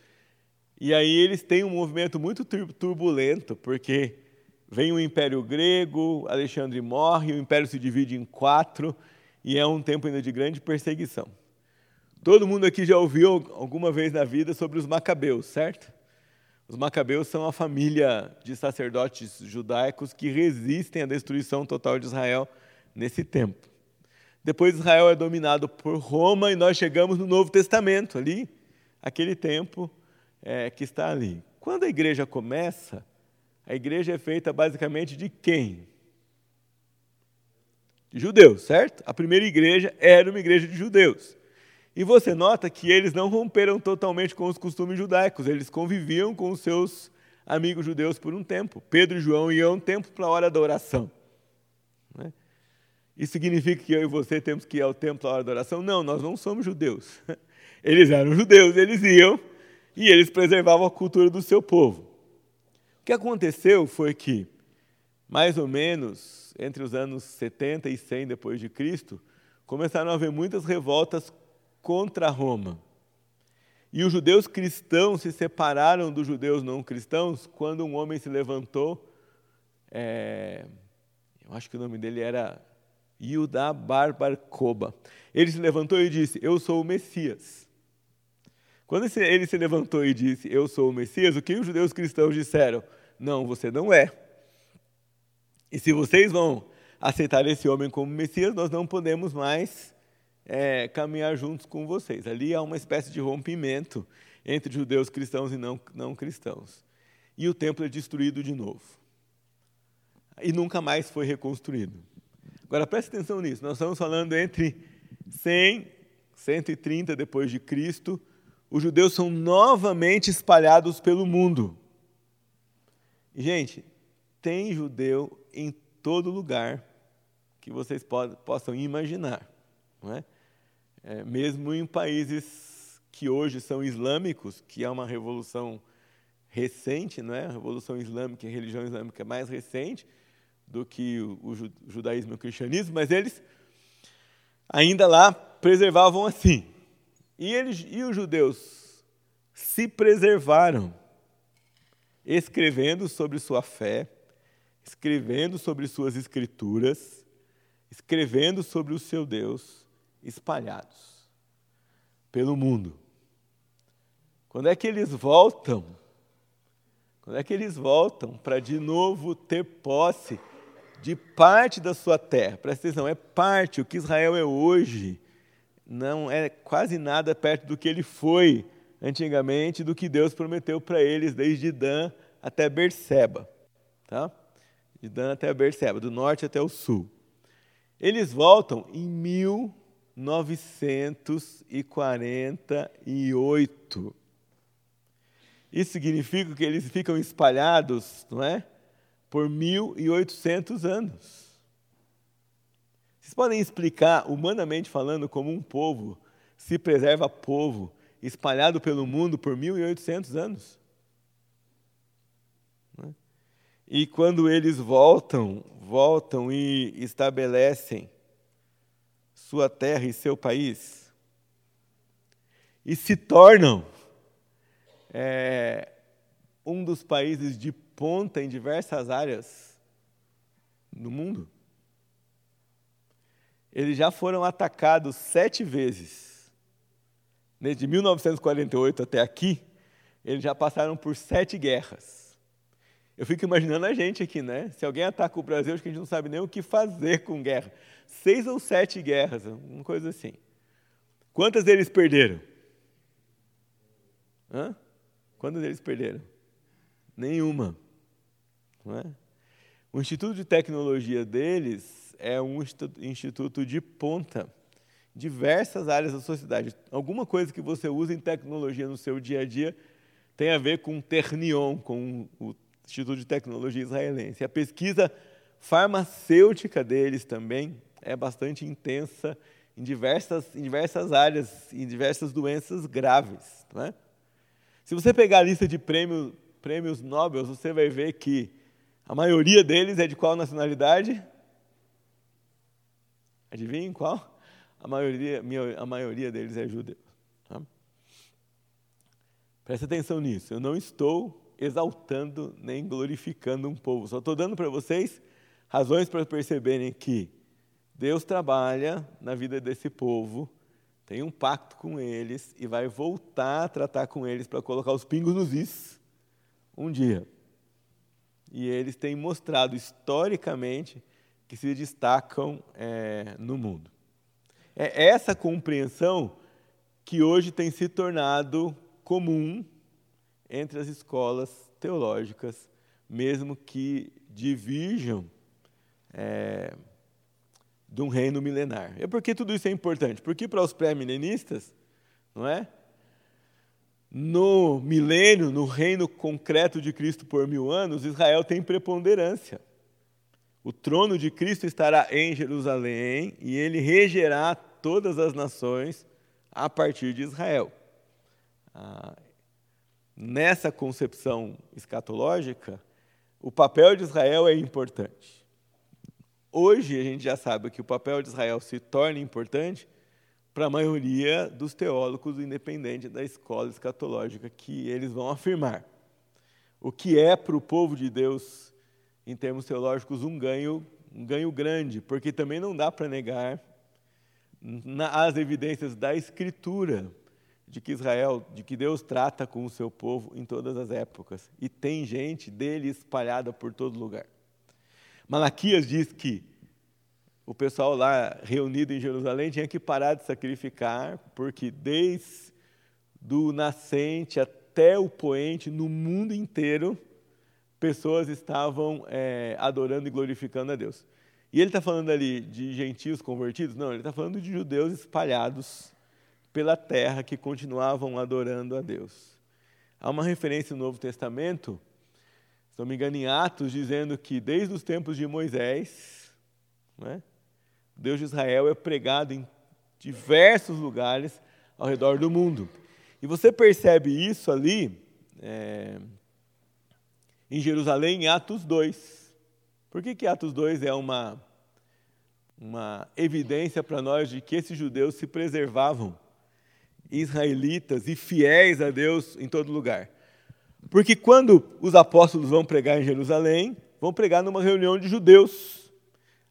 E aí eles têm um movimento muito turbulento, porque vem o Império Grego, Alexandre morre, o Império se divide em quatro, e é um tempo ainda de grande perseguição. Todo mundo aqui já ouviu alguma vez na vida sobre os Macabeus, certo? Os Macabeus são a família de sacerdotes judaicos que resistem à destruição total de Israel nesse tempo. Depois Israel é dominado por Roma e nós chegamos no Novo Testamento, ali, aquele tempo é, que está ali. Quando a igreja começa, a igreja é feita basicamente de quem? De judeus, certo? A primeira igreja era uma igreja de judeus. E você nota que eles não romperam totalmente com os costumes judaicos, eles conviviam com os seus amigos judeus por um tempo. Pedro e João iam um tempo para a hora da oração. Né? Isso significa que eu e você temos que ir ao templo à hora da oração? Não, nós não somos judeus. Eles eram judeus, eles iam e eles preservavam a cultura do seu povo. O que aconteceu foi que, mais ou menos entre os anos 70 e 100 depois de Cristo, começaram a haver muitas revoltas contra Roma. E os judeus cristãos se separaram dos judeus não cristãos quando um homem se levantou, é, eu acho que o nome dele era Yudá Barbar Koba. Ele se levantou e disse: Eu sou o Messias. Quando ele se levantou e disse: Eu sou o Messias, o que os judeus cristãos disseram? Não, você não é. E se vocês vão aceitar esse homem como Messias, nós não podemos mais é, caminhar juntos com vocês. Ali há uma espécie de rompimento entre judeus cristãos e não, não cristãos. E o templo é destruído de novo. E nunca mais foi reconstruído. Agora preste atenção nisso. Nós estamos falando entre 100 130 depois de Cristo, os judeus são novamente espalhados pelo mundo. Gente, tem judeu em todo lugar que vocês possam imaginar. Não é? É? mesmo em países que hoje são islâmicos, que é uma revolução recente, não é? a revolução islâmica, a religião islâmica mais recente, do que o judaísmo e o cristianismo, mas eles ainda lá preservavam assim. E, eles, e os judeus se preservaram, escrevendo sobre sua fé, escrevendo sobre suas escrituras, escrevendo sobre o seu Deus, espalhados pelo mundo. Quando é que eles voltam? Quando é que eles voltam para de novo ter posse de parte da sua terra. Presta atenção, é parte. O que Israel é hoje não é quase nada perto do que ele foi antigamente, do que Deus prometeu para eles desde Dan até Berseba. Tá? de Dan até Berseba, do norte até o sul. Eles voltam em 1948. Isso significa que eles ficam espalhados, não é? Por 1800 anos. Vocês podem explicar, humanamente falando, como um povo se preserva povo espalhado pelo mundo por 1800 anos? E quando eles voltam, voltam e estabelecem sua terra e seu país, e se tornam é, um dos países de ponta em diversas áreas no mundo. Eles já foram atacados sete vezes. De 1948 até aqui, eles já passaram por sete guerras. Eu fico imaginando a gente aqui, né? Se alguém ataca o Brasil, acho que a gente não sabe nem o que fazer com guerra. Seis ou sete guerras, uma coisa assim. Quantas eles perderam? Hã? Quantas eles perderam? Nenhuma. Não é? O Instituto de Tecnologia deles é um instituto de ponta. Diversas áreas da sociedade. Alguma coisa que você usa em tecnologia no seu dia a dia tem a ver com Ternion, com o Instituto de Tecnologia Israelense. A pesquisa farmacêutica deles também é bastante intensa em diversas, em diversas áreas, em diversas doenças graves. Não é? Se você pegar a lista de prêmios, prêmios Nobel, você vai ver que a maioria deles é de qual nacionalidade? Adivinhem qual? A maioria, a maioria deles é judeu. Tá? Preste atenção nisso. Eu não estou exaltando nem glorificando um povo. Só estou dando para vocês razões para perceberem que Deus trabalha na vida desse povo, tem um pacto com eles e vai voltar a tratar com eles para colocar os pingos nos is um dia. E eles têm mostrado historicamente que se destacam é, no mundo. É essa compreensão que hoje tem se tornado comum entre as escolas teológicas, mesmo que divirjam é, de um reino milenar. E por que tudo isso é importante? Porque para os pré-milenistas, não é? No milênio, no reino concreto de Cristo por mil anos, Israel tem preponderância. O trono de Cristo estará em Jerusalém e ele regerá todas as nações a partir de Israel. Ah, nessa concepção escatológica, o papel de Israel é importante. Hoje a gente já sabe que o papel de Israel se torna importante para a maioria dos teólogos, independente da escola escatológica que eles vão afirmar. O que é para o povo de Deus, em termos teológicos, um ganho, um ganho grande, porque também não dá para negar as evidências da Escritura de que Israel, de que Deus trata com o seu povo em todas as épocas e tem gente dele espalhada por todo lugar. Malaquias diz que o pessoal lá reunido em Jerusalém tinha que parar de sacrificar, porque desde do nascente até o poente, no mundo inteiro, pessoas estavam é, adorando e glorificando a Deus. E ele está falando ali de gentios convertidos? Não, ele está falando de judeus espalhados pela terra que continuavam adorando a Deus. Há uma referência no Novo Testamento, se não me engano, em Atos, dizendo que desde os tempos de Moisés, né, Deus de Israel é pregado em diversos lugares ao redor do mundo. E você percebe isso ali é, em Jerusalém, em Atos 2. Por que, que Atos 2 é uma, uma evidência para nós de que esses judeus se preservavam? Israelitas e fiéis a Deus em todo lugar. Porque quando os apóstolos vão pregar em Jerusalém, vão pregar numa reunião de judeus.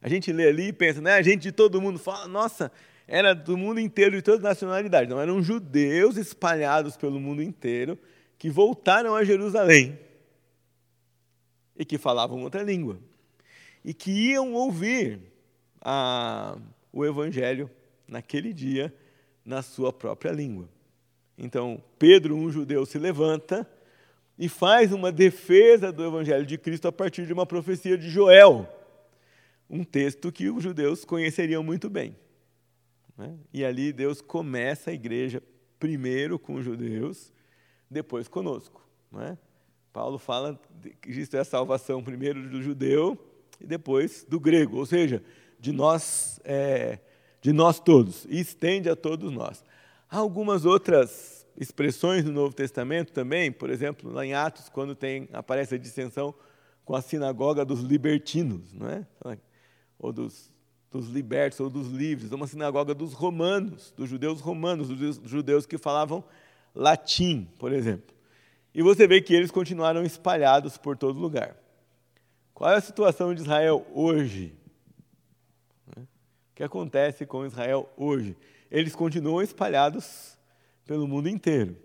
A gente lê ali e pensa, né? A gente de todo mundo fala, nossa, era do mundo inteiro, de toda nacionalidade. Não, eram judeus espalhados pelo mundo inteiro que voltaram a Jerusalém e que falavam outra língua e que iam ouvir a, o evangelho naquele dia na sua própria língua. Então, Pedro, um judeu, se levanta e faz uma defesa do Evangelho de Cristo a partir de uma profecia de Joel, um texto que os judeus conheceriam muito bem. Né? E ali Deus começa a igreja primeiro com os judeus, depois conosco. Né? Paulo fala que Cristo é a salvação primeiro do judeu e depois do grego, ou seja, de nós, é, de nós todos, e estende a todos nós. Há algumas outras expressões no Novo Testamento também, por exemplo, lá em Atos, quando tem, aparece a dissensão com a sinagoga dos libertinos, não é? ou dos, dos libertos, ou dos livres, uma sinagoga dos romanos, dos judeus romanos, dos judeus que falavam latim, por exemplo. E você vê que eles continuaram espalhados por todo lugar. Qual é a situação de Israel hoje? Que acontece com Israel hoje? Eles continuam espalhados pelo mundo inteiro.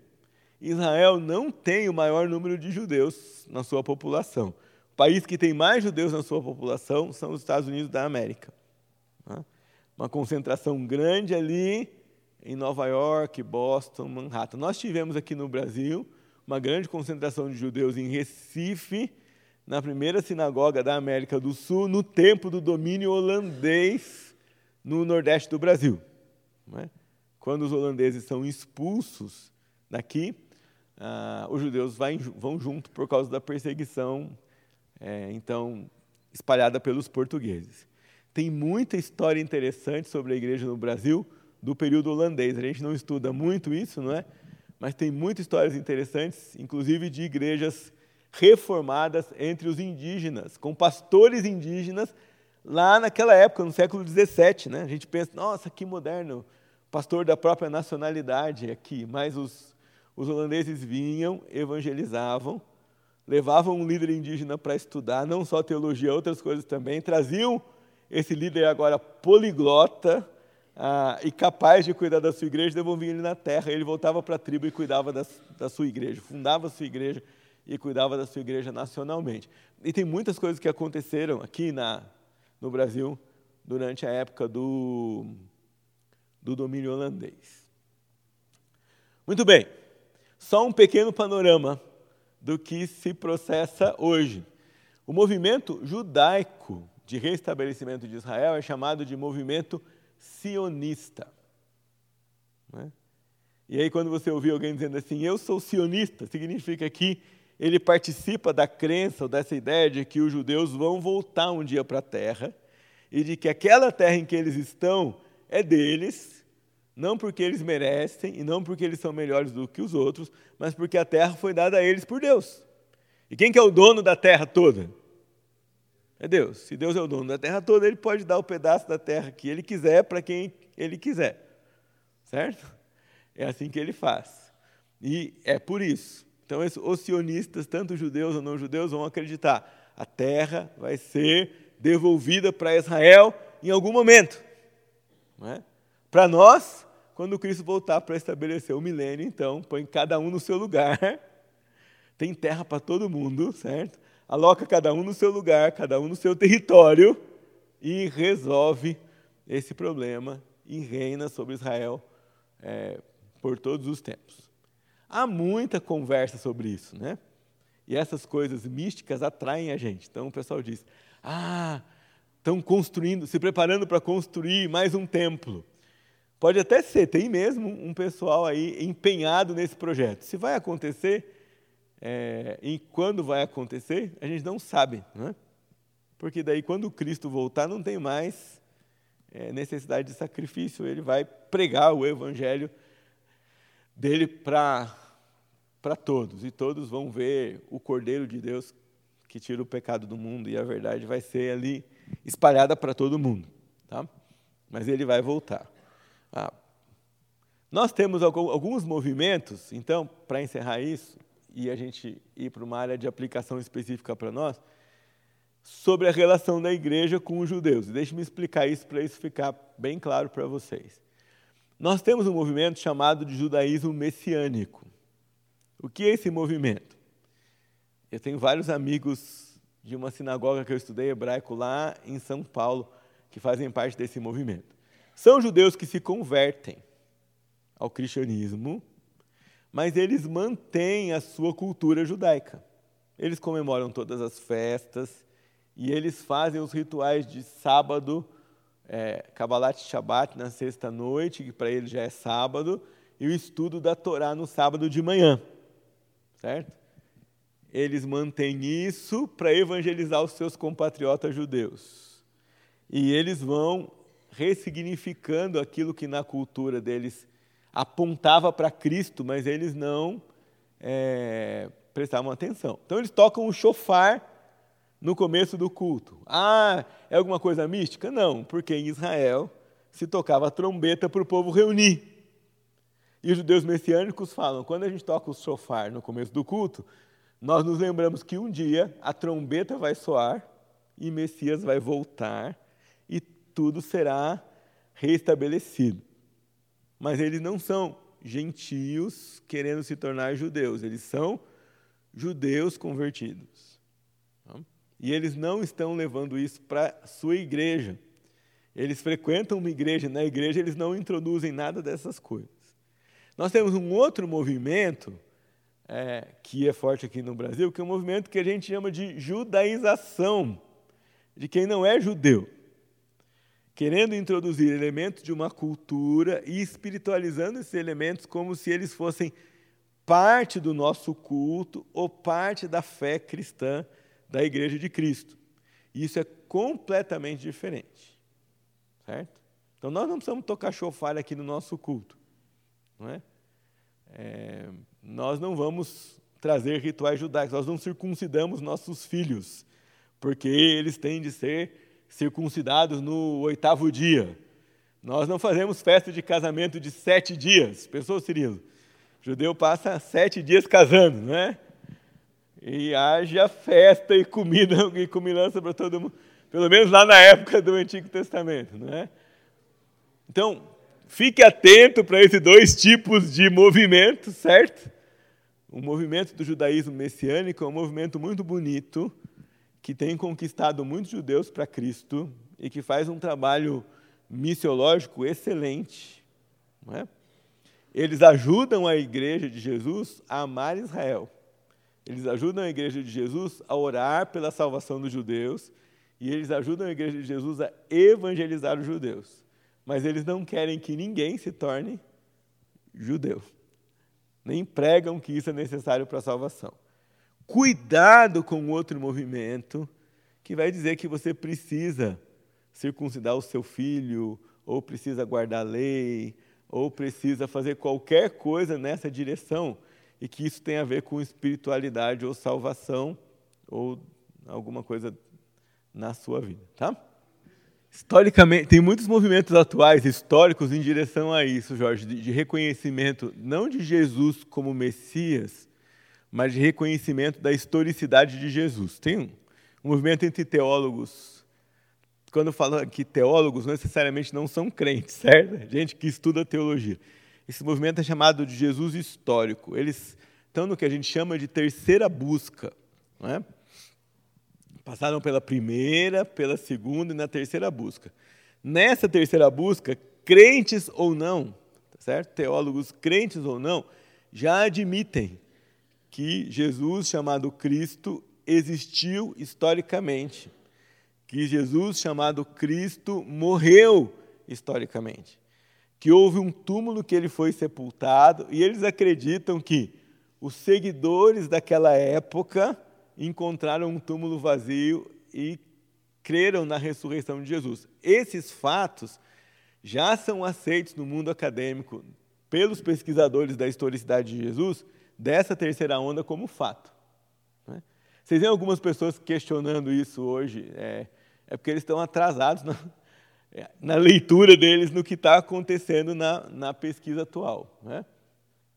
Israel não tem o maior número de judeus na sua população. O país que tem mais judeus na sua população são os Estados Unidos da América. Né? Uma concentração grande ali em Nova York, Boston, Manhattan. Nós tivemos aqui no Brasil uma grande concentração de judeus em Recife, na primeira sinagoga da América do Sul, no tempo do domínio holandês no Nordeste do Brasil. É? Quando os holandeses são expulsos daqui, ah, os judeus vai, vão junto por causa da perseguição, é, então, espalhada pelos portugueses. Tem muita história interessante sobre a igreja no Brasil do período holandês. A gente não estuda muito isso, não é? Mas tem muitas histórias interessantes, inclusive de igrejas reformadas entre os indígenas, com pastores indígenas lá naquela época, no século XVII. Né? A gente pensa, nossa, que moderno, pastor da própria nacionalidade aqui, mas os, os holandeses vinham, evangelizavam, levavam um líder indígena para estudar, não só teologia, outras coisas também, traziam esse líder agora poliglota ah, e capaz de cuidar da sua igreja, devolviam ele na terra. Ele voltava para a tribo e cuidava da, da sua igreja, fundava a sua igreja e cuidava da sua igreja nacionalmente. E tem muitas coisas que aconteceram aqui na, no Brasil durante a época do do domínio holandês. Muito bem, só um pequeno panorama do que se processa hoje. O movimento judaico de restabelecimento de Israel é chamado de movimento sionista. É? E aí, quando você ouvir alguém dizendo assim, eu sou sionista, significa que ele participa da crença ou dessa ideia de que os judeus vão voltar um dia para a terra e de que aquela terra em que eles estão é deles, não porque eles merecem e não porque eles são melhores do que os outros, mas porque a terra foi dada a eles por Deus. E quem que é o dono da terra toda? É Deus. Se Deus é o dono da terra toda, ele pode dar o pedaço da terra que ele quiser para quem ele quiser. Certo? É assim que ele faz. E é por isso. Então, os sionistas, tanto judeus ou não judeus, vão acreditar: a terra vai ser devolvida para Israel em algum momento. É? Para nós, quando Cristo voltar para estabelecer o milênio, então, põe cada um no seu lugar. Tem terra para todo mundo, certo? Aloca cada um no seu lugar, cada um no seu território e resolve esse problema e reina sobre Israel é, por todos os tempos. Há muita conversa sobre isso, né? E essas coisas místicas atraem a gente. Então o pessoal diz: ah, estão construindo, se preparando para construir mais um templo. Pode até ser, tem mesmo um pessoal aí empenhado nesse projeto. Se vai acontecer é, e quando vai acontecer, a gente não sabe, né? porque daí quando Cristo voltar não tem mais é, necessidade de sacrifício, ele vai pregar o evangelho dele para para todos e todos vão ver o Cordeiro de Deus que tira o pecado do mundo e a verdade vai ser ali espalhada para todo mundo, tá? Mas ele vai voltar. Ah, nós temos alguns movimentos, então, para encerrar isso, e a gente ir para uma área de aplicação específica para nós, sobre a relação da igreja com os judeus. Deixe-me explicar isso para isso ficar bem claro para vocês. Nós temos um movimento chamado de judaísmo messiânico. O que é esse movimento? Eu tenho vários amigos de uma sinagoga que eu estudei hebraico lá em São Paulo que fazem parte desse movimento. São judeus que se convertem ao cristianismo, mas eles mantêm a sua cultura judaica. Eles comemoram todas as festas e eles fazem os rituais de sábado, é, Kabbalat Shabbat na sexta-noite, que para eles já é sábado, e o estudo da Torá no sábado de manhã. Certo? Eles mantêm isso para evangelizar os seus compatriotas judeus. E eles vão ressignificando aquilo que na cultura deles apontava para Cristo, mas eles não é, prestavam atenção. Então eles tocam o chofar no começo do culto. Ah, é alguma coisa mística? Não, porque em Israel se tocava trombeta para o povo reunir. E os judeus messiânicos falam: quando a gente toca o chofar no começo do culto, nós nos lembramos que um dia a trombeta vai soar e Messias vai voltar e tudo será restabelecido. Mas eles não são gentios querendo se tornar judeus, eles são judeus convertidos. E eles não estão levando isso para sua igreja. Eles frequentam uma igreja, na igreja eles não introduzem nada dessas coisas. Nós temos um outro movimento é, que é forte aqui no Brasil, que é um movimento que a gente chama de judaização de quem não é judeu querendo introduzir elementos de uma cultura e espiritualizando esses elementos como se eles fossem parte do nosso culto ou parte da fé cristã da Igreja de Cristo. Isso é completamente diferente. Certo? Então nós não precisamos tocar chofar aqui no nosso culto. Não é? é? nós não vamos trazer rituais judaicos, nós não circuncidamos nossos filhos, porque eles têm de ser circuncidados no oitavo dia. Nós não fazemos festa de casamento de sete dias. Pensou, Cirilo? Judeu passa sete dias casando, não é? E haja festa e comida e comilança para todo mundo. Pelo menos lá na época do Antigo Testamento, não é? Então, fique atento para esses dois tipos de movimento, certo? O movimento do judaísmo messiânico é um movimento muito bonito, que tem conquistado muitos judeus para Cristo e que faz um trabalho missiológico excelente. É? Eles ajudam a igreja de Jesus a amar Israel. Eles ajudam a igreja de Jesus a orar pela salvação dos judeus e eles ajudam a igreja de Jesus a evangelizar os judeus. Mas eles não querem que ninguém se torne judeu. Nem pregam que isso é necessário para a salvação. Cuidado com outro movimento que vai dizer que você precisa circuncidar o seu filho, ou precisa guardar a lei, ou precisa fazer qualquer coisa nessa direção, e que isso tem a ver com espiritualidade ou salvação, ou alguma coisa na sua vida, tá? Historicamente, tem muitos movimentos atuais, históricos, em direção a isso, Jorge, de, reconhecimento não de Jesus como Messias, mas de reconhecimento da historicidade de Jesus. Tem um, movimento entre teólogos. Quando falo que teólogos, necessariamente não são crentes, certo? Gente que estuda teologia. Esse movimento é chamado de Jesus histórico. Eles estão no que a gente chama de terceira busca. Não é? Passaram pela primeira, pela segunda e na terceira busca. Nessa terceira busca, crentes ou não, tá certo? Teólogos crentes ou não, já admitem que Jesus, chamado Cristo, existiu historicamente, que Jesus, chamado Cristo, morreu historicamente, que houve um túmulo que ele foi sepultado, e eles acreditam que os seguidores daquela época encontraram um túmulo vazio e creram na ressurreição de Jesus. Esses fatos já são aceitos no mundo acadêmico pelos pesquisadores da historicidade de Jesus dessa terceira onda como fato. Né? Vocês veem algumas pessoas questionando isso hoje, é, é porque eles estão atrasados na, é, na, leitura deles no que está acontecendo na, na, pesquisa atual. Né?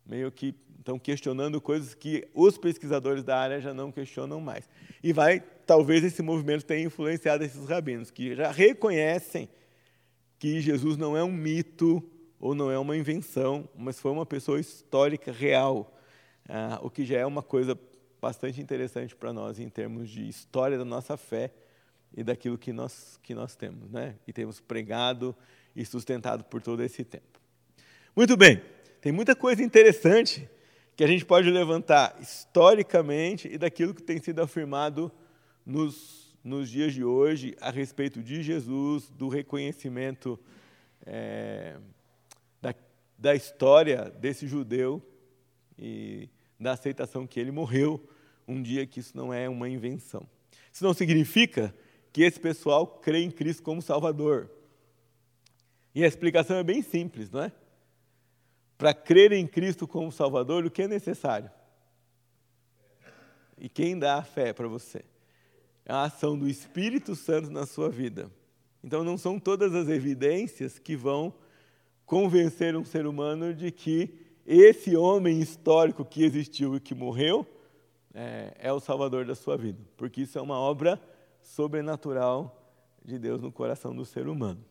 Meio que estão questionando coisas que os pesquisadores da área já não questionam mais. E vai, talvez esse movimento tenha influenciado esses rabinos, que já reconhecem que Jesus não é um mito ou não é uma invenção, mas foi uma pessoa histórica real ah, o que já é uma coisa bastante interessante para nós em termos de história da nossa fé e daquilo que nós, que nós temos, né? e temos pregado e sustentado por todo esse tempo. Muito bem, tem muita coisa interessante que a gente pode levantar historicamente e daquilo que tem sido afirmado nos, nos dias de hoje a respeito de Jesus, do reconhecimento é, da, da história desse judeu e da aceitação que ele morreu um dia que isso não é uma invenção. Isso não significa que esse pessoal crê em Cristo como Salvador. E a explicação é bem simples, não é? Para crer em Cristo como Salvador, o que é necessário? E quem dá a fé para você? É a ação do Espírito Santo na sua vida. Então, não são todas as evidências que vão convencer um ser humano de que esse homem histórico que existiu e que morreu é, é o salvador da sua vida, porque isso é uma obra sobrenatural de Deus no coração do ser humano.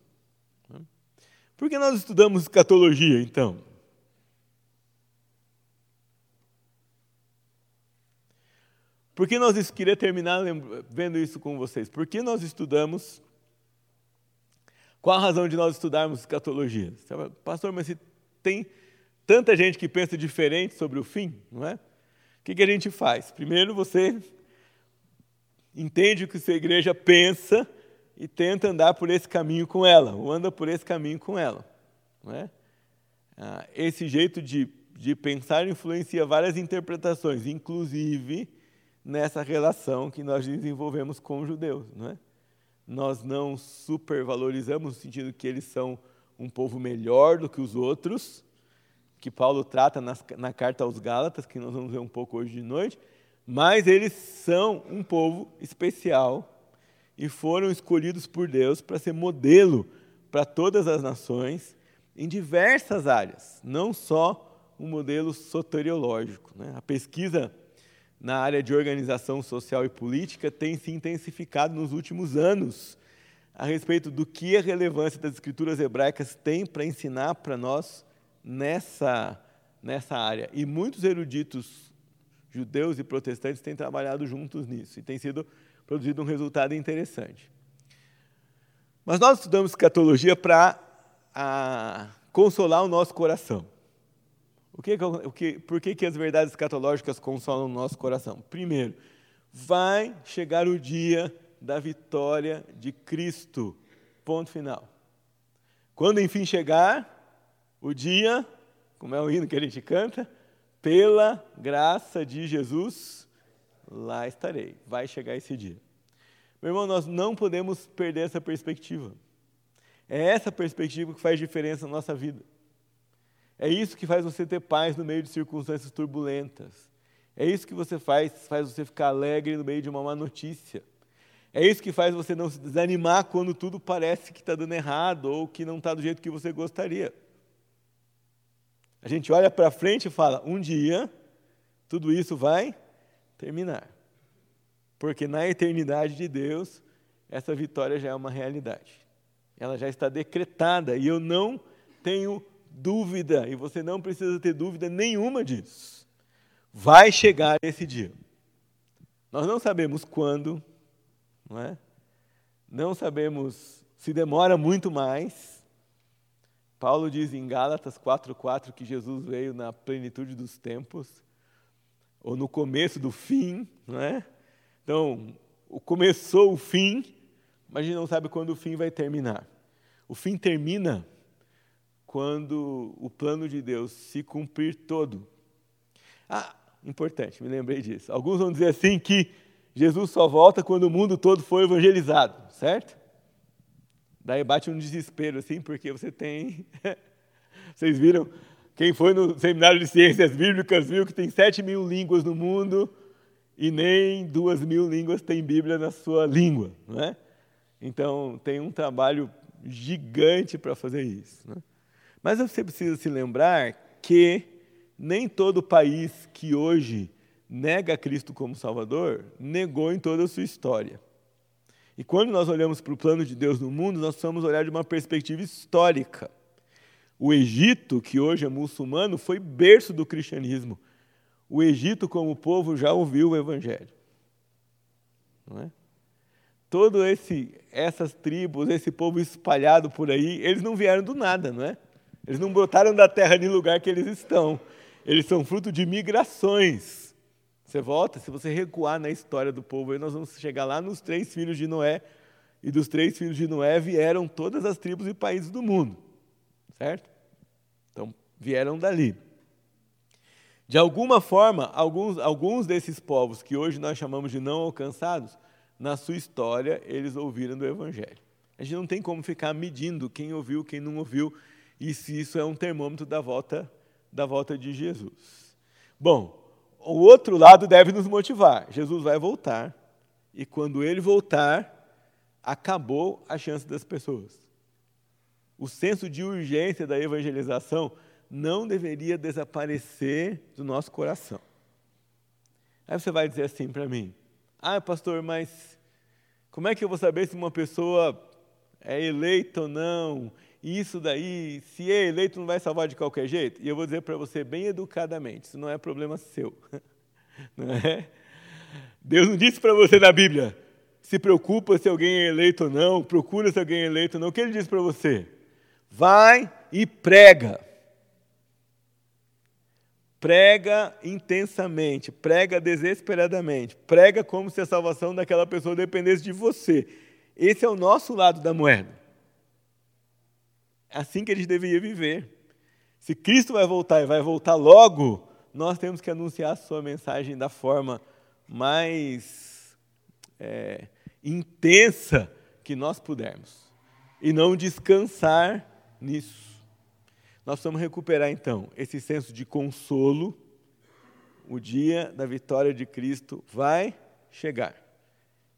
Por que nós estudamos escatologia, então? Por que nós queria terminar vendo isso com vocês? Por que nós estudamos? Qual a razão de nós estudarmos escatologia? Pastor, mas se tem tanta gente que pensa diferente sobre o fim, não é? O que, que a gente faz? Primeiro, você entende o que sua igreja pensa e tenta andar por esse caminho com ela, ou anda por esse caminho com ela. Não é? Ah, esse jeito de, de pensar influencia várias interpretações, inclusive nessa relação que nós desenvolvemos com os judeus. Não é? Nós não supervalorizamos no sentido que eles são um povo melhor do que os outros, que Paulo trata nas, na carta aos Gálatas, que nós vamos ver um pouco hoje de noite, mas eles são um povo especial e foram escolhidos por Deus para ser modelo para todas as nações em diversas áreas, não só um modelo soteriológico. Né? A pesquisa na área de organização social e política tem se intensificado nos últimos anos a respeito do que a relevância das escrituras hebraicas tem para ensinar para nós nessa, nessa área. E muitos eruditos judeus e protestantes têm trabalhado juntos nisso e tem sido produzido um resultado interessante. Mas nós estudamos escatologia para consolar o nosso coração. O que, o que, por que, que as verdades escatológicas consolam o nosso coração? Primeiro, vai chegar o dia da vitória de Cristo. Ponto final. Quando enfim chegar o dia, como é o hino que a gente canta, pela graça de Jesus, lá estarei. Vai chegar esse dia. Meu irmão, nós não podemos perder essa perspectiva. É essa perspectiva que faz diferença na nossa vida. É isso que faz você ter paz no meio de circunstâncias turbulentas. É isso que você faz, faz você ficar alegre no meio de uma má notícia. É isso que faz você não se desanimar quando tudo parece que está dando errado ou que não está do jeito que você gostaria. A gente olha para frente e fala: um dia tudo isso vai terminar. Porque na eternidade de Deus, essa vitória já é uma realidade. Ela já está decretada e eu não tenho dúvida, e você não precisa ter dúvida nenhuma disso. Vai chegar esse dia. Nós não sabemos quando, não é? Não sabemos se demora muito mais, Paulo diz em Gálatas 4,4 que Jesus veio na plenitude dos tempos, ou no começo do fim, não é? Então, começou o fim, mas a gente não sabe quando o fim vai terminar. O fim termina quando o plano de Deus se cumprir todo. Ah, importante, me lembrei disso. Alguns vão dizer assim que Jesus só volta quando o mundo todo for evangelizado, certo? Daí bate um desespero, assim, porque você tem. Vocês viram? Quem foi no seminário de ciências bíblicas viu que tem sete mil línguas no mundo e nem duas mil línguas tem Bíblia na sua língua, não é? Então tem um trabalho gigante para fazer isso. Né? Mas você precisa se lembrar que nem todo país que hoje nega Cristo como Salvador negou em toda a sua história. E quando nós olhamos para o plano de Deus no mundo, nós precisamos olhar de uma perspectiva histórica. O Egito, que hoje é muçulmano, foi berço do cristianismo. O Egito, como povo, já ouviu o Evangelho. Não é? Todo esse, essas tribos, esse povo espalhado por aí, eles não vieram do nada, não é? Eles não brotaram da terra de lugar que eles estão. eles são fruto de migrações. Você volta, se você recuar na história do povo, aí nós vamos chegar lá nos três filhos de Noé. E dos três filhos de Noé vieram todas as tribos e países do mundo. Certo? Então, vieram dali. De alguma forma, alguns, alguns desses povos que hoje nós chamamos de não alcançados, na sua história, eles ouviram do Evangelho. A gente não tem como ficar medindo quem ouviu, quem não ouviu, e se isso é um termômetro da volta, da volta de Jesus. Bom, o outro lado deve nos motivar. Jesus vai voltar, e quando ele voltar, acabou a chance das pessoas. O senso de urgência da evangelização não deveria desaparecer do nosso coração. Aí você vai dizer assim para mim: ah, pastor, mas como é que eu vou saber se uma pessoa é eleita ou não? Isso daí, se é eleito, não vai salvar de qualquer jeito? E eu vou dizer para você bem educadamente: isso não é problema seu. Não é? Deus não disse para você na Bíblia: se preocupa se alguém é eleito ou não, procura se alguém é eleito ou não. O que ele disse para você? Vai e prega prega intensamente, prega desesperadamente, prega como se a salvação daquela pessoa dependesse de você. Esse é o nosso lado da moeda. Assim que a gente deveria viver. Se Cristo vai voltar e vai voltar logo, nós temos que anunciar a sua mensagem da forma mais é, intensa que nós pudermos. E não descansar nisso. Nós precisamos recuperar então esse senso de consolo. O dia da vitória de Cristo vai chegar.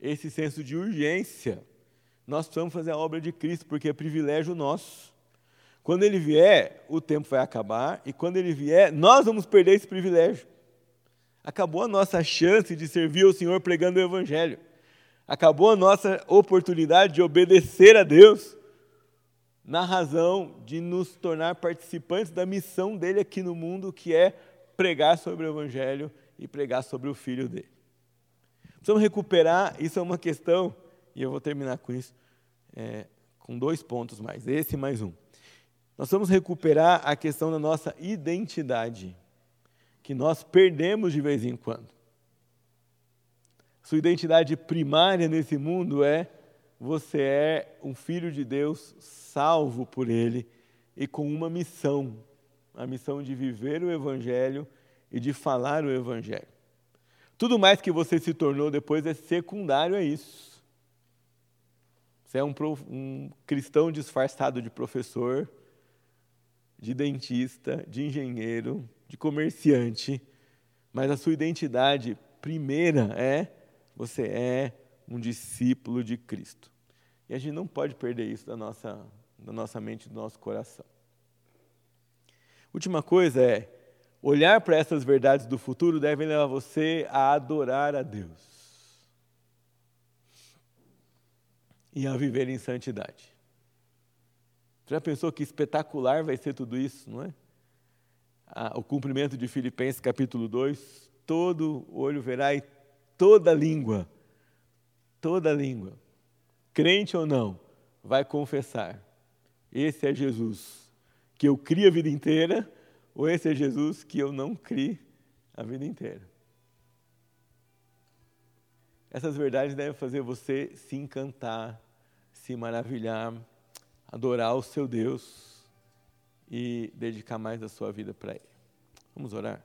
Esse senso de urgência. Nós precisamos fazer a obra de Cristo, porque é privilégio nosso. Quando ele vier, o tempo vai acabar, e quando ele vier, nós vamos perder esse privilégio. Acabou a nossa chance de servir ao Senhor pregando o Evangelho. Acabou a nossa oportunidade de obedecer a Deus na razão de nos tornar participantes da missão dele aqui no mundo, que é pregar sobre o Evangelho e pregar sobre o Filho dele. Precisamos recuperar, isso é uma questão, e eu vou terminar com isso, é, com dois pontos mais, esse mais um. Nós vamos recuperar a questão da nossa identidade, que nós perdemos de vez em quando. Sua identidade primária nesse mundo é você é um filho de Deus salvo por Ele e com uma missão a missão de viver o Evangelho e de falar o Evangelho. Tudo mais que você se tornou depois é secundário a isso. Você é um, um cristão disfarçado de professor, de dentista, de engenheiro, de comerciante, mas a sua identidade primeira é: você é um discípulo de Cristo. E a gente não pode perder isso da nossa, da nossa mente, do nosso coração. Última coisa é, olhar para essas verdades do futuro deve levar você a adorar a Deus. E a viver em santidade. Você já pensou que espetacular vai ser tudo isso, não é? o cumprimento de Filipenses capítulo 2, todo olho verá e toda língua toda língua, crente ou não, vai confessar: esse é Jesus que eu criei a vida inteira, ou esse é Jesus que eu não criei a vida inteira. Essas verdades devem fazer você se encantar, se maravilhar, adorar o seu Deus e dedicar mais da sua vida para Ele. Vamos orar?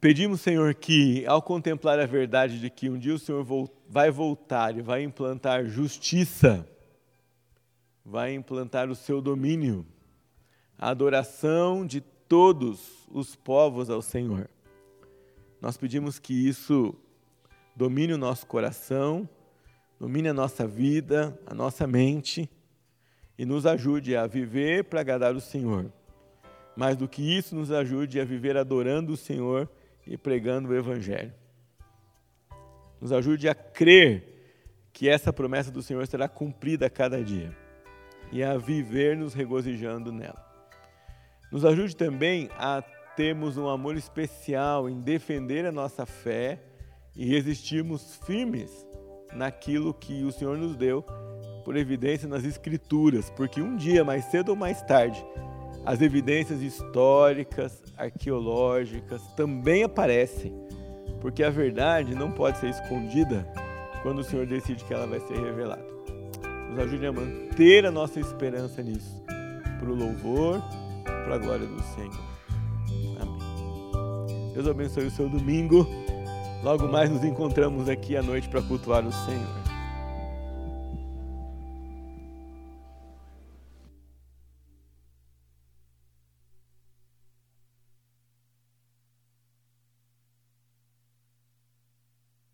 Pedimos, Senhor, que ao contemplar a verdade de que um dia o Senhor vai voltar e vai implantar justiça, vai implantar o seu domínio, a adoração de todos os povos ao Senhor. Nós pedimos que isso domine o nosso coração, domine a nossa vida, a nossa mente e nos ajude a viver para agradar o Senhor. Mais do que isso, nos ajude a viver adorando o Senhor e pregando o Evangelho. Nos ajude a crer que essa promessa do Senhor será cumprida a cada dia e a viver nos regozijando nela. Nos ajude também a termos um amor especial em defender a nossa fé e resistirmos firmes naquilo que o Senhor nos deu por evidência nas Escrituras, porque um dia, mais cedo ou mais tarde, as evidências históricas, arqueológicas também aparecem, porque a verdade não pode ser escondida quando o Senhor decide que ela vai ser revelada. Nos ajude a manter a nossa esperança nisso, para o louvor, para a glória do Senhor. Amém. Deus abençoe o seu domingo. Logo mais nos encontramos aqui à noite para cultuar o Senhor.